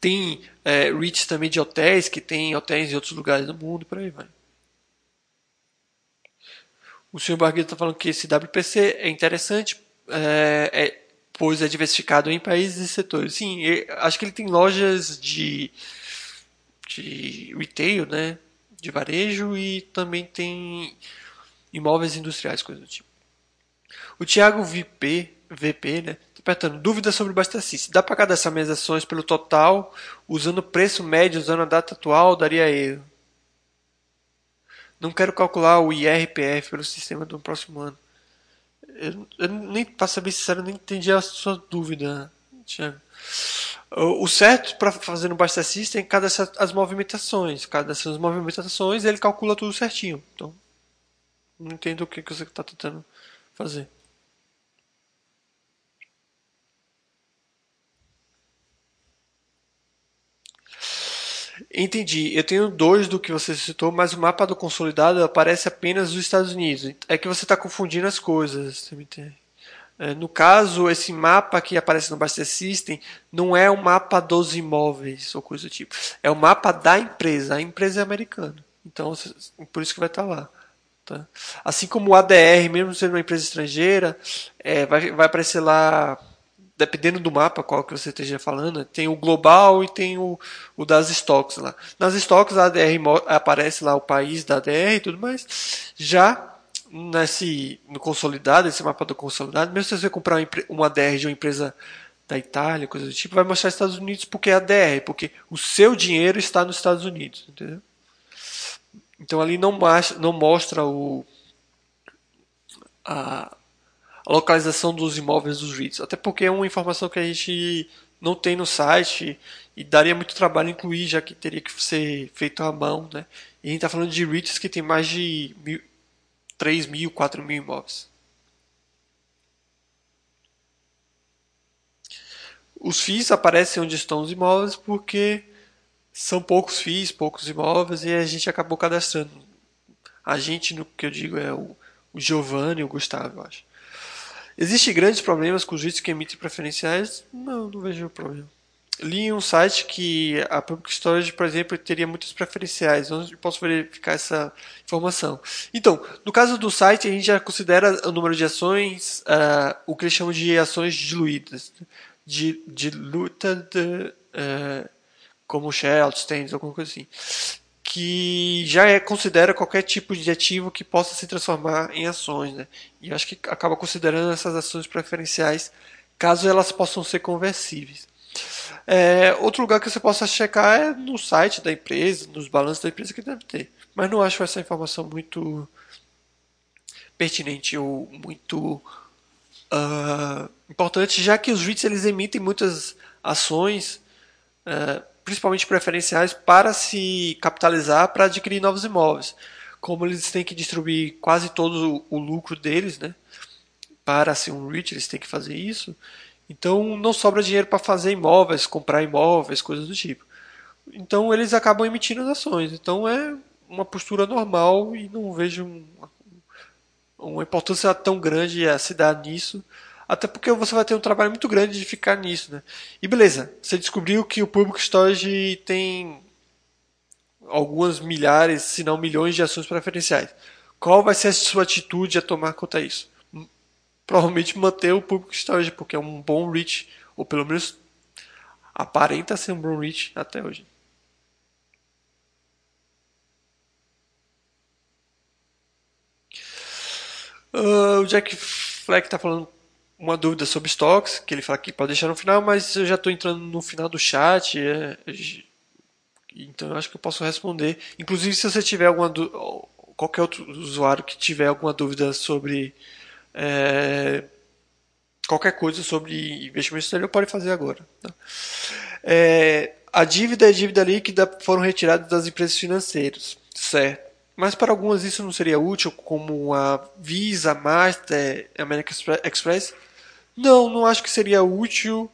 Tem é, REITs também de hotéis, que tem hotéis em outros lugares do mundo, por aí vai. O senhor Bargueiro está falando que esse WPC é interessante, é, é, pois é diversificado em países e setores. Sim, acho que ele tem lojas de, de retail, né, de varejo e também tem imóveis industriais, coisa do tipo. O Thiago VP, VP, né, perguntando, dúvidas sobre o Bastacista. Dá para cadastrar minhas ações pelo total, usando o preço médio, usando a data atual, daria erro. Não quero calcular o IRPF pelo sistema do próximo ano. Eu, eu nem, para ser bem nem entendi a sua dúvida. O certo para fazer no Basta System é as movimentações. Cada dessas movimentações ele calcula tudo certinho. Então, não entendo o que, que você está tentando fazer. Entendi. Eu tenho dois do que você citou, mas o mapa do consolidado aparece apenas nos Estados Unidos. É que você está confundindo as coisas. É, no caso, esse mapa que aparece no Baster System não é o mapa dos imóveis ou coisa do tipo. É o mapa da empresa. A empresa é americana. Então, por isso que vai estar lá. Tá? Assim como o ADR, mesmo sendo uma empresa estrangeira, é, vai, vai aparecer lá, dependendo do mapa qual que você esteja falando, tem o global e tem o, o das stocks lá. Nas stocks, a ADR aparece lá o país da ADR e tudo mais. Já nesse no consolidado, esse mapa do consolidado, mesmo se você comprar uma DR de uma empresa da Itália, coisa do tipo, vai mostrar Estados Unidos porque é a DR, porque o seu dinheiro está nos Estados Unidos, entendeu? Então ali não, não mostra o, a, a localização dos imóveis dos REITs, até porque é uma informação que a gente não tem no site e daria muito trabalho incluir, já que teria que ser feito à mão, né? E a gente está falando de REITs que tem mais de mil, 3 mil, 4 mil imóveis. Os FIIs aparecem onde estão os imóveis porque são poucos FIIs, poucos imóveis e a gente acabou cadastrando. A gente, no que eu digo, é o, o Giovanni e o Gustavo, eu acho. Existem grandes problemas com os juízes que emitem preferenciais? Não, não vejo problema li em um site que a Public Storage, por exemplo, teria muitas preferenciais. Onde posso verificar essa informação? Então, no caso do site, a gente já considera o número de ações, uh, o que eles chamam de ações diluídas. De, diluted, uh, como share, outstands, alguma coisa assim. Que já é, considera qualquer tipo de ativo que possa se transformar em ações. Né? E acho que acaba considerando essas ações preferenciais caso elas possam ser conversíveis. É, outro lugar que você possa checar é no site da empresa, nos balanços da empresa que deve ter. Mas não acho essa informação muito pertinente ou muito uh, importante, já que os REITs eles emitem muitas ações, uh, principalmente preferenciais, para se capitalizar para adquirir novos imóveis. Como eles têm que distribuir quase todo o lucro deles, né, para ser um REIT, eles têm que fazer isso. Então não sobra dinheiro para fazer imóveis, comprar imóveis, coisas do tipo. Então eles acabam emitindo as ações. Então é uma postura normal e não vejo uma, uma importância tão grande a se dar nisso. Até porque você vai ter um trabalho muito grande de ficar nisso, né? E beleza, você descobriu que o Public Storage tem algumas milhares, se não milhões de ações preferenciais. Qual vai ser a sua atitude a tomar conta disso? provavelmente manter o público storage, porque é um bom reach, ou pelo menos aparenta ser um bom reach até hoje. Uh, o Jack Fleck está falando uma dúvida sobre stocks, que ele fala que pode deixar no final, mas eu já estou entrando no final do chat, é, então eu acho que eu posso responder. Inclusive, se você tiver alguma qualquer outro usuário que tiver alguma dúvida sobre é, qualquer coisa sobre investimento exterior pode fazer agora. Tá? É, a dívida e a dívida líquida foram retiradas das empresas financeiras, certo? Mas para algumas isso não seria útil, como a Visa, Master, American Express? Não, não acho que seria útil.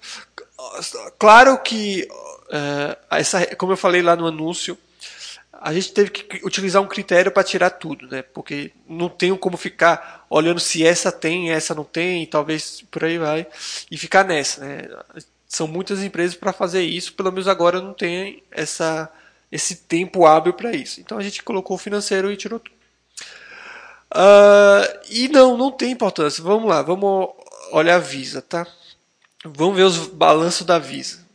Claro que uh, essa, como eu falei lá no anúncio, a gente teve que utilizar um critério para tirar tudo, né? Porque não tem como ficar olhando se essa tem, essa não tem, talvez por aí vai, e ficar nessa, né? São muitas empresas para fazer isso, pelo menos agora não tem essa, esse tempo hábil para isso. Então a gente colocou o financeiro e tirou tudo. Uh, e não, não tem importância. Vamos lá, vamos olhar a Visa, tá? Vamos ver os balanços da Visa.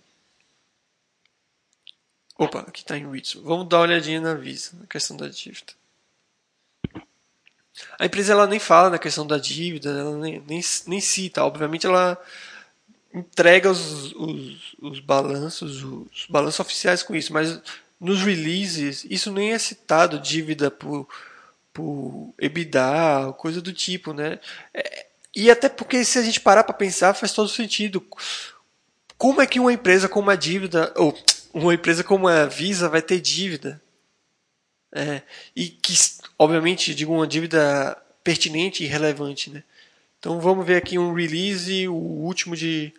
Opa, aqui está em ritmo. Vamos dar uma olhadinha na Visa, na questão da dívida. A empresa ela nem fala na questão da dívida, ela nem, nem, nem cita. Obviamente ela entrega os, os, os balanços, os balanços oficiais com isso, mas nos releases isso nem é citado, dívida por, por EBITDA, coisa do tipo, né? É, e até porque se a gente parar para pensar faz todo sentido. Como é que uma empresa com uma dívida, ou uma empresa como a Visa vai ter dívida. É, e que, obviamente, digo uma dívida pertinente e relevante. Né? Então vamos ver aqui um release, o último de,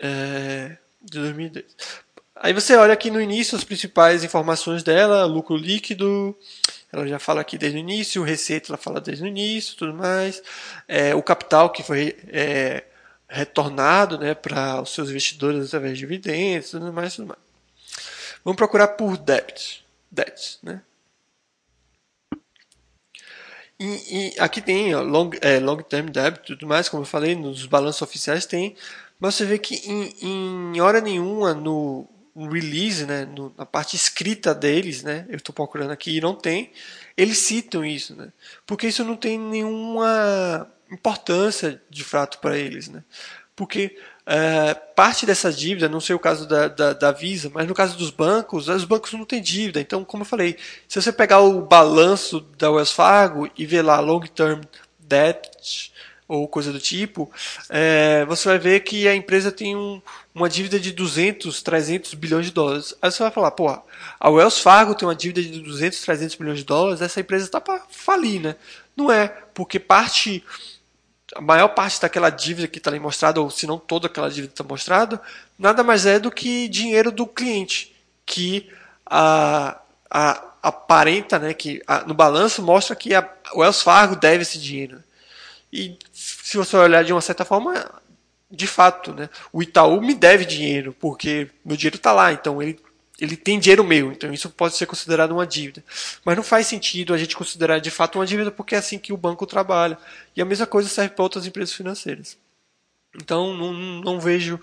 é, de 2010. Aí você olha aqui no início as principais informações dela, lucro líquido, ela já fala aqui desde o início, receita ela fala desde o início, tudo mais, é, o capital que foi é, retornado né, para os seus investidores através de dividendos, tudo mais, tudo mais. Vamos procurar por debt, debt, né? E, e aqui tem ó, long, é, long term debt, tudo mais, como eu falei, nos balanços oficiais tem, mas você vê que em, em hora nenhuma no, no release, né, no, na parte escrita deles, né, eu estou procurando aqui e não tem, eles citam isso, né, porque isso não tem nenhuma importância de fato para eles, né? Porque é, parte dessa dívida, não sei o caso da, da, da, Visa, mas no caso dos bancos, os bancos não têm dívida. Então, como eu falei, se você pegar o balanço da Wells Fargo e ver lá long term debt ou coisa do tipo, é, você vai ver que a empresa tem um, uma dívida de 200, 300 bilhões de dólares. Aí você vai falar, pô, a Wells Fargo tem uma dívida de 200, 300 bilhões de dólares, essa empresa está para falir, né? Não é, porque parte a maior parte daquela dívida que está ali mostrada, ou se não toda aquela dívida está mostrada, nada mais é do que dinheiro do cliente, que a, a, aparenta, né, que a, no balanço mostra que a, Wells Fargo deve esse dinheiro. E se você olhar de uma certa forma, de fato, né, o Itaú me deve dinheiro, porque meu dinheiro está lá, então ele ele tem dinheiro meu, então isso pode ser considerado uma dívida. Mas não faz sentido a gente considerar de fato uma dívida porque é assim que o banco trabalha. E a mesma coisa serve para outras empresas financeiras. Então não, não vejo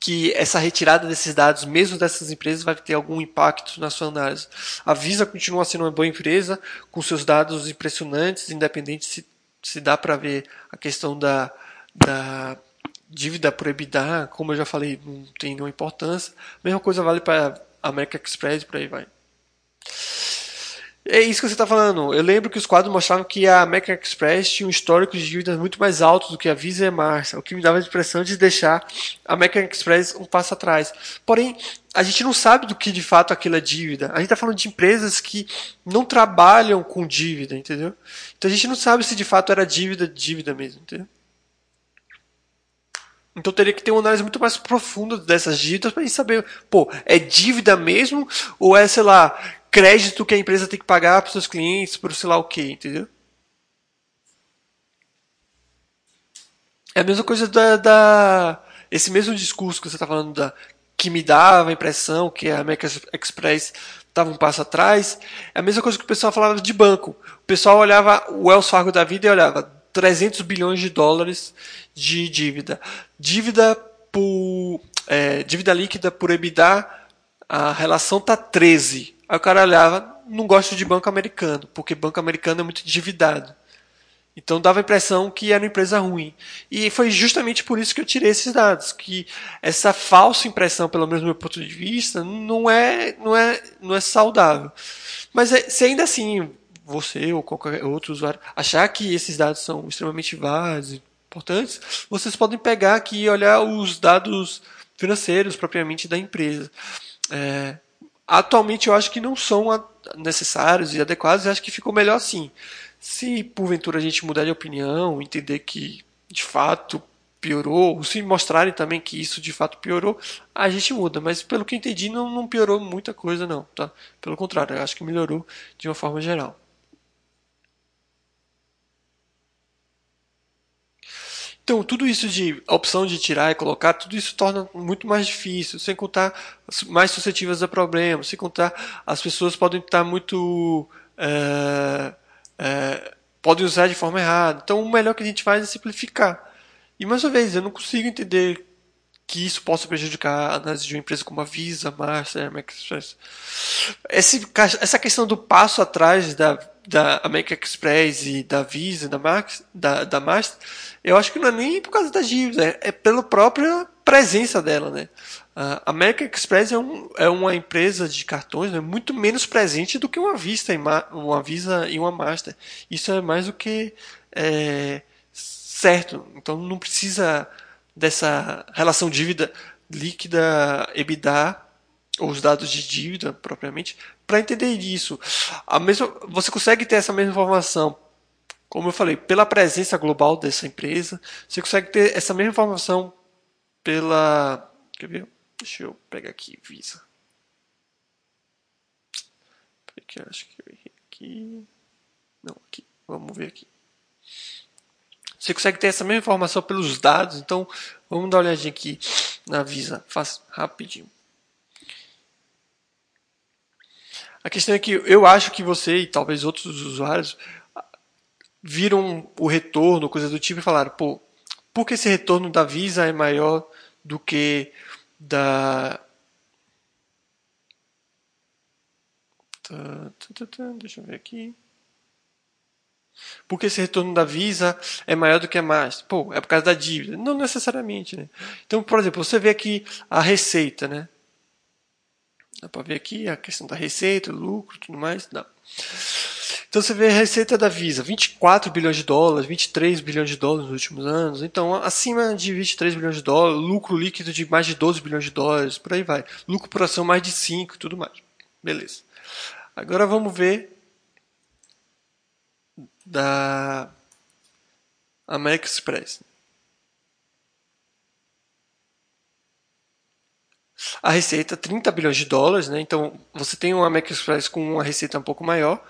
que essa retirada desses dados, mesmo dessas empresas, vai ter algum impacto na sua análise. A Visa continua sendo uma boa empresa, com seus dados impressionantes, independente se, se dá para ver a questão da, da dívida por EBITDA, como eu já falei, não tem nenhuma importância. mesma coisa vale para American Express, por aí vai. É isso que você está falando. Eu lembro que os quadros mostravam que a American Express tinha um histórico de dívidas muito mais alto do que a Visa e a Master, o que me dava a impressão de deixar a American Express um passo atrás. Porém, a gente não sabe do que de fato aquilo é dívida. A gente está falando de empresas que não trabalham com dívida, entendeu? Então a gente não sabe se de fato era dívida, dívida mesmo, entendeu? Então teria que ter uma análise muito mais profunda dessas dívidas para gente saber, pô, é dívida mesmo ou é, sei lá, crédito que a empresa tem que pagar para os seus clientes, por sei lá o que, entendeu? É a mesma coisa da, da esse mesmo discurso que você está falando da que me dava a impressão que a American Express estava um passo atrás. É a mesma coisa que o pessoal falava de banco. O pessoal olhava o Wells Fargo da vida e olhava 300 bilhões de dólares de dívida. Dívida por é, dívida líquida por EBITDA, a relação tá 13. Aí o cara olhava, não gosto de banco americano, porque banco americano é muito endividado. Então dava a impressão que era uma empresa ruim. E foi justamente por isso que eu tirei esses dados, que essa falsa impressão, pelo menos do meu ponto de vista, não é, não é, não é saudável. Mas é, se ainda assim você ou qualquer outro usuário achar que esses dados são extremamente válidos, importantes, vocês podem pegar aqui e olhar os dados financeiros propriamente da empresa. É, atualmente eu acho que não são necessários e adequados, e acho que ficou melhor assim. Se porventura a gente mudar de opinião, entender que de fato piorou, ou se mostrarem também que isso de fato piorou, a gente muda. Mas pelo que entendi, não, não piorou muita coisa, não. Tá? Pelo contrário, acho que melhorou de uma forma geral. Então, tudo isso de opção de tirar e colocar, tudo isso torna muito mais difícil, sem contar mais suscetíveis a problemas, sem contar as pessoas podem estar muito. É, é, podem usar de forma errada. Então, o melhor que a gente faz é simplificar. E mais uma vez, eu não consigo entender que isso possa prejudicar a análise de uma empresa como a Visa, Master. Esse, essa questão do passo atrás da, da American Express e da Visa, da, Max, da, da Master, eu acho que não é nem por causa da dívida, é pela própria presença dela, né? A American Express é, um, é uma empresa de cartões né, muito menos presente do que uma Visa, uma Visa e uma Master. Isso é mais do que é, certo. Então não precisa dessa relação dívida líquida EBITDA ou os dados de dívida propriamente para entender isso. A mesma, você consegue ter essa mesma informação, como eu falei, pela presença global dessa empresa. Você consegue ter essa mesma informação pela, quer ver? Deixa eu pegar aqui Visa. Porque acho que eu errei aqui. Não, aqui. Vamos ver aqui. Você consegue ter essa mesma informação pelos dados. Então, vamos dar uma olhadinha aqui na Visa. Faz rapidinho. A questão é que eu acho que você e talvez outros usuários viram o retorno, coisa do tipo, e falaram, pô, por que esse retorno da Visa é maior do que da. Deixa eu ver aqui. Porque esse retorno da Visa é maior do que a Master? Pô, é por causa da dívida. Não necessariamente, né? Então, por exemplo, você vê aqui a receita, né? Dá para ver aqui a questão da receita, lucro, tudo mais? Dá. Então você vê a receita da Visa, 24 bilhões de dólares, 23 bilhões de dólares nos últimos anos. Então, acima de 23 bilhões de dólares, lucro líquido de mais de 12 bilhões de dólares, por aí vai. Lucro por ação mais de 5 tudo mais. Beleza. Agora vamos ver da American Express. A receita 30 bilhões de dólares, né? Então você tem uma American Express com uma receita um pouco maior.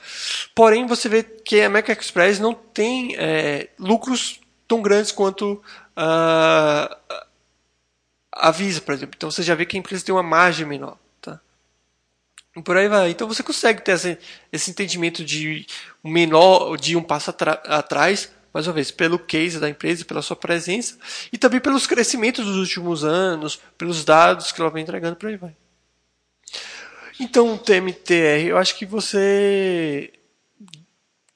Porém, você vê que a American Express não tem é, lucros tão grandes quanto a, a Visa, por exemplo. Então você já vê que a empresa tem uma margem menor. E por aí vai. Então você consegue ter esse, esse entendimento de menor, de um passo atrás, mais uma vez, pelo case da empresa, pela sua presença, e também pelos crescimentos dos últimos anos, pelos dados que ela vem entregando, por aí vai. Então, TMTR, eu acho que você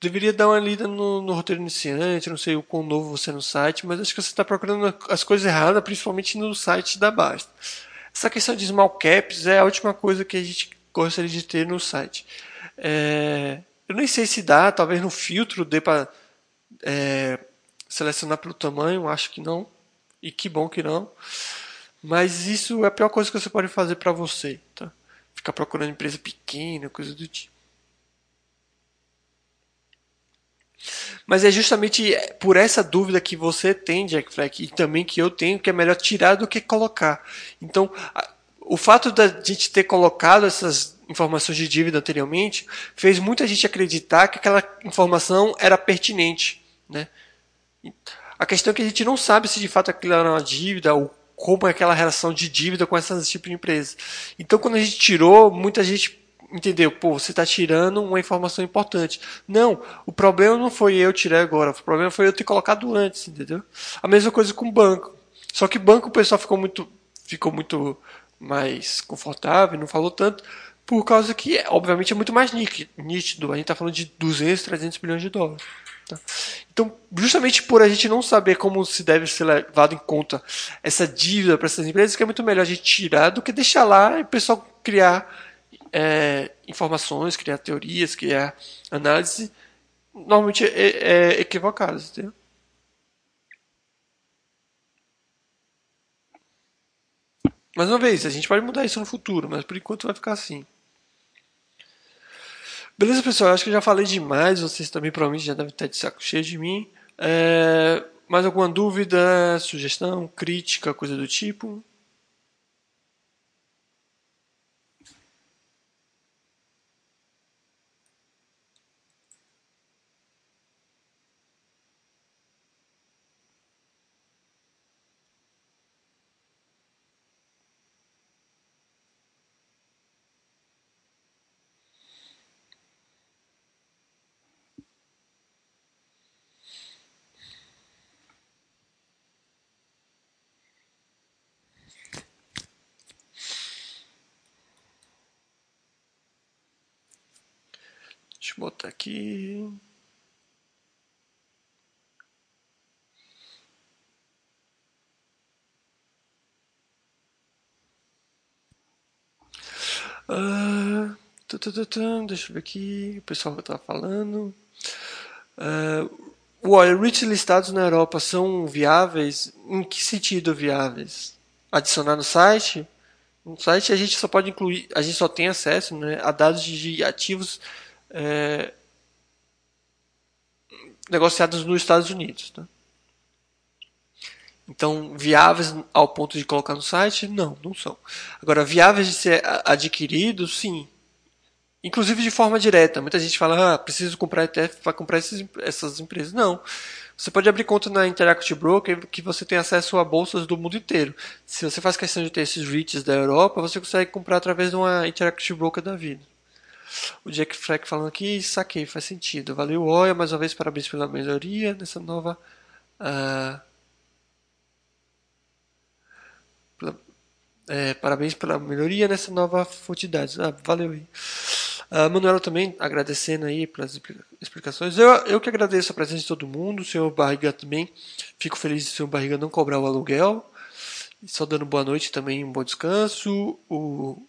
deveria dar uma lida no, no, roteiro iniciante, não sei o quão novo você é no site, mas acho que você está procurando as coisas erradas, principalmente no site da Basta. Essa questão de small caps é a última coisa que a gente gostaria de ter no site. É, eu nem sei se dá, talvez no filtro dê para é, selecionar pelo tamanho, acho que não. E que bom que não. Mas isso é a pior coisa que você pode fazer para você. Tá? Ficar procurando empresa pequena, coisa do tipo. Mas é justamente por essa dúvida que você tem, Jack Fleck, e também que eu tenho, que é melhor tirar do que colocar. Então, o fato da gente ter colocado essas informações de dívida anteriormente fez muita gente acreditar que aquela informação era pertinente. Né? A questão é que a gente não sabe se de fato aquilo era uma dívida ou como é aquela relação de dívida com essas tipos de empresas. Então, quando a gente tirou, muita gente entendeu, pô, você está tirando uma informação importante. Não, o problema não foi eu tirar agora, o problema foi eu ter colocado antes, entendeu? A mesma coisa com o banco. Só que banco o pessoal ficou muito, ficou muito mais confortável, não falou tanto, por causa que, obviamente, é muito mais nítido. A gente está falando de 200, 300 bilhões de dólares. Tá? Então, justamente por a gente não saber como se deve ser levado em conta essa dívida para essas empresas, que é muito melhor a gente tirar do que deixar lá e o pessoal criar é, informações, criar teorias, criar análise normalmente é, é equivocadas. Entendeu? Mais uma vez, a gente pode mudar isso no futuro, mas por enquanto vai ficar assim. Beleza, pessoal? Acho que já falei demais. Vocês também provavelmente já devem estar de saco cheio de mim. É... mais alguma dúvida, sugestão, crítica, coisa do tipo? Deixa eu botar aqui. Uh, deixa eu ver aqui. O pessoal que estava falando. Uh, olha, REITs listados na Europa são viáveis? Em que sentido viáveis? Adicionar no site? No site a gente só pode incluir, a gente só tem acesso né, a dados de ativos é, negociadas nos Estados Unidos. Tá? Então, viáveis ao ponto de colocar no site? Não, não são. Agora, viáveis de ser adquiridos? Sim. Inclusive de forma direta. Muita gente fala, ah, preciso comprar ETF para comprar esses, essas empresas. Não. Você pode abrir conta na Interactive Broker que você tem acesso a bolsas do mundo inteiro. Se você faz questão de ter esses REITs da Europa, você consegue comprar através de uma Interactive Broker da vida. O Jack Fleck falando aqui, saquei, faz sentido. Valeu, Oia, mais uma vez, parabéns pela melhoria nessa nova. Uh, pela, é, parabéns pela melhoria nessa nova fonte de dados. Ah, valeu aí. Uh, Manuela também agradecendo aí pelas explicações. Eu, eu que agradeço a presença de todo mundo. O senhor Barriga também. Fico feliz de o senhor Barriga não cobrar o aluguel. Só dando boa noite também, um bom descanso. O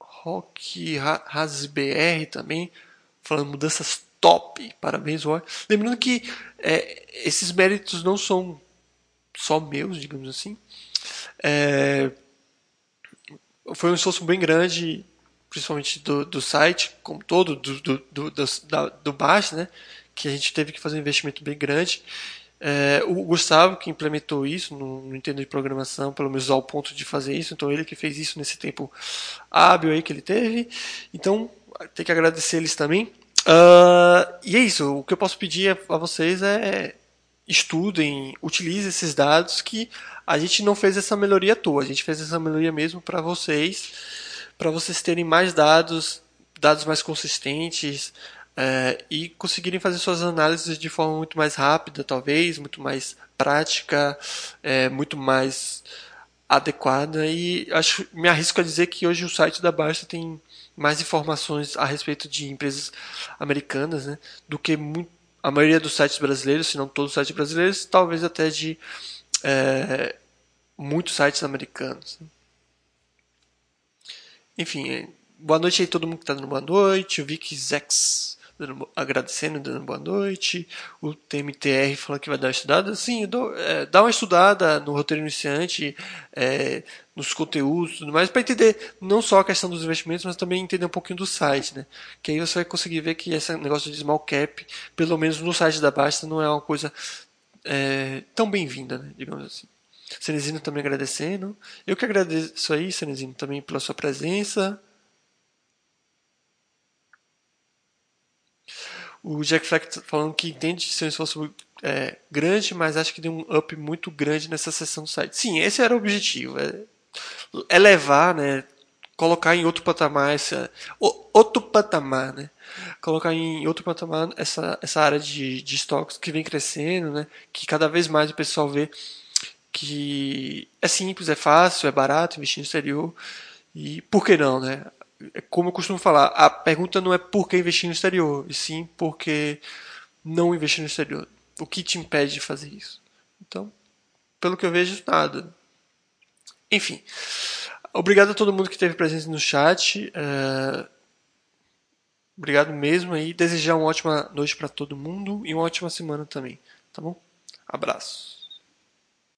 Rock RasBR também, falando mudanças top. Parabéns, Rock. Lembrando que é, esses méritos não são só meus, digamos assim. É, foi um esforço bem grande, principalmente do, do site, como todo, do, do, do, da, do baixo, né? Que a gente teve que fazer um investimento bem grande. É, o Gustavo que implementou isso no, no Nintendo de programação, pelo menos ao ponto de fazer isso, então ele que fez isso nesse tempo hábil aí que ele teve. Então, tem que agradecer eles também. Uh, e é isso, o que eu posso pedir a vocês é estudem, utilizem esses dados que a gente não fez essa melhoria à toa, a gente fez essa melhoria mesmo para vocês, para vocês terem mais dados, dados mais consistentes, é, e conseguirem fazer suas análises de forma muito mais rápida, talvez, muito mais prática, é, muito mais adequada. E acho, me arrisco a dizer que hoje o site da Basta tem mais informações a respeito de empresas americanas né, do que muito, a maioria dos sites brasileiros, se não todos os sites brasileiros, talvez até de é, muitos sites americanos. Enfim, boa noite aí todo mundo que está dando boa noite. O Vicky Zex dando, agradecendo, dando boa noite. O TMTR falando que vai dar uma estudada. Sim, dou, é, dá uma estudada no roteiro iniciante, é, nos conteúdos tudo mais, para entender não só a questão dos investimentos, mas também entender um pouquinho do site. Né? Que aí você vai conseguir ver que esse negócio de small cap, pelo menos no site da Basta, não é uma coisa é, tão bem-vinda, né? digamos assim. Cenezino também agradecendo. Eu que agradeço aí, Cenezino, também pela sua presença. O Jack Fleck tá falando que entende ser um esforço é, grande, mas acha que deu um up muito grande nessa sessão do site. Sim, esse era o objetivo. É, elevar, né? Colocar em outro patamar essa, outro patamar, né? Colocar em outro patamar essa, essa área de, de estoques que vem crescendo, né? Que cada vez mais o pessoal vê que é simples, é fácil, é barato investir no exterior. E por que não, né? É como eu costumo falar, a pergunta não é por que investir no exterior, e sim por que não investir no exterior. O que te impede de fazer isso? Então, pelo que eu vejo, nada. Enfim, obrigado a todo mundo que esteve presente no chat. É... Obrigado mesmo aí. Desejar uma ótima noite para todo mundo e uma ótima semana também. Tá bom? Abraço.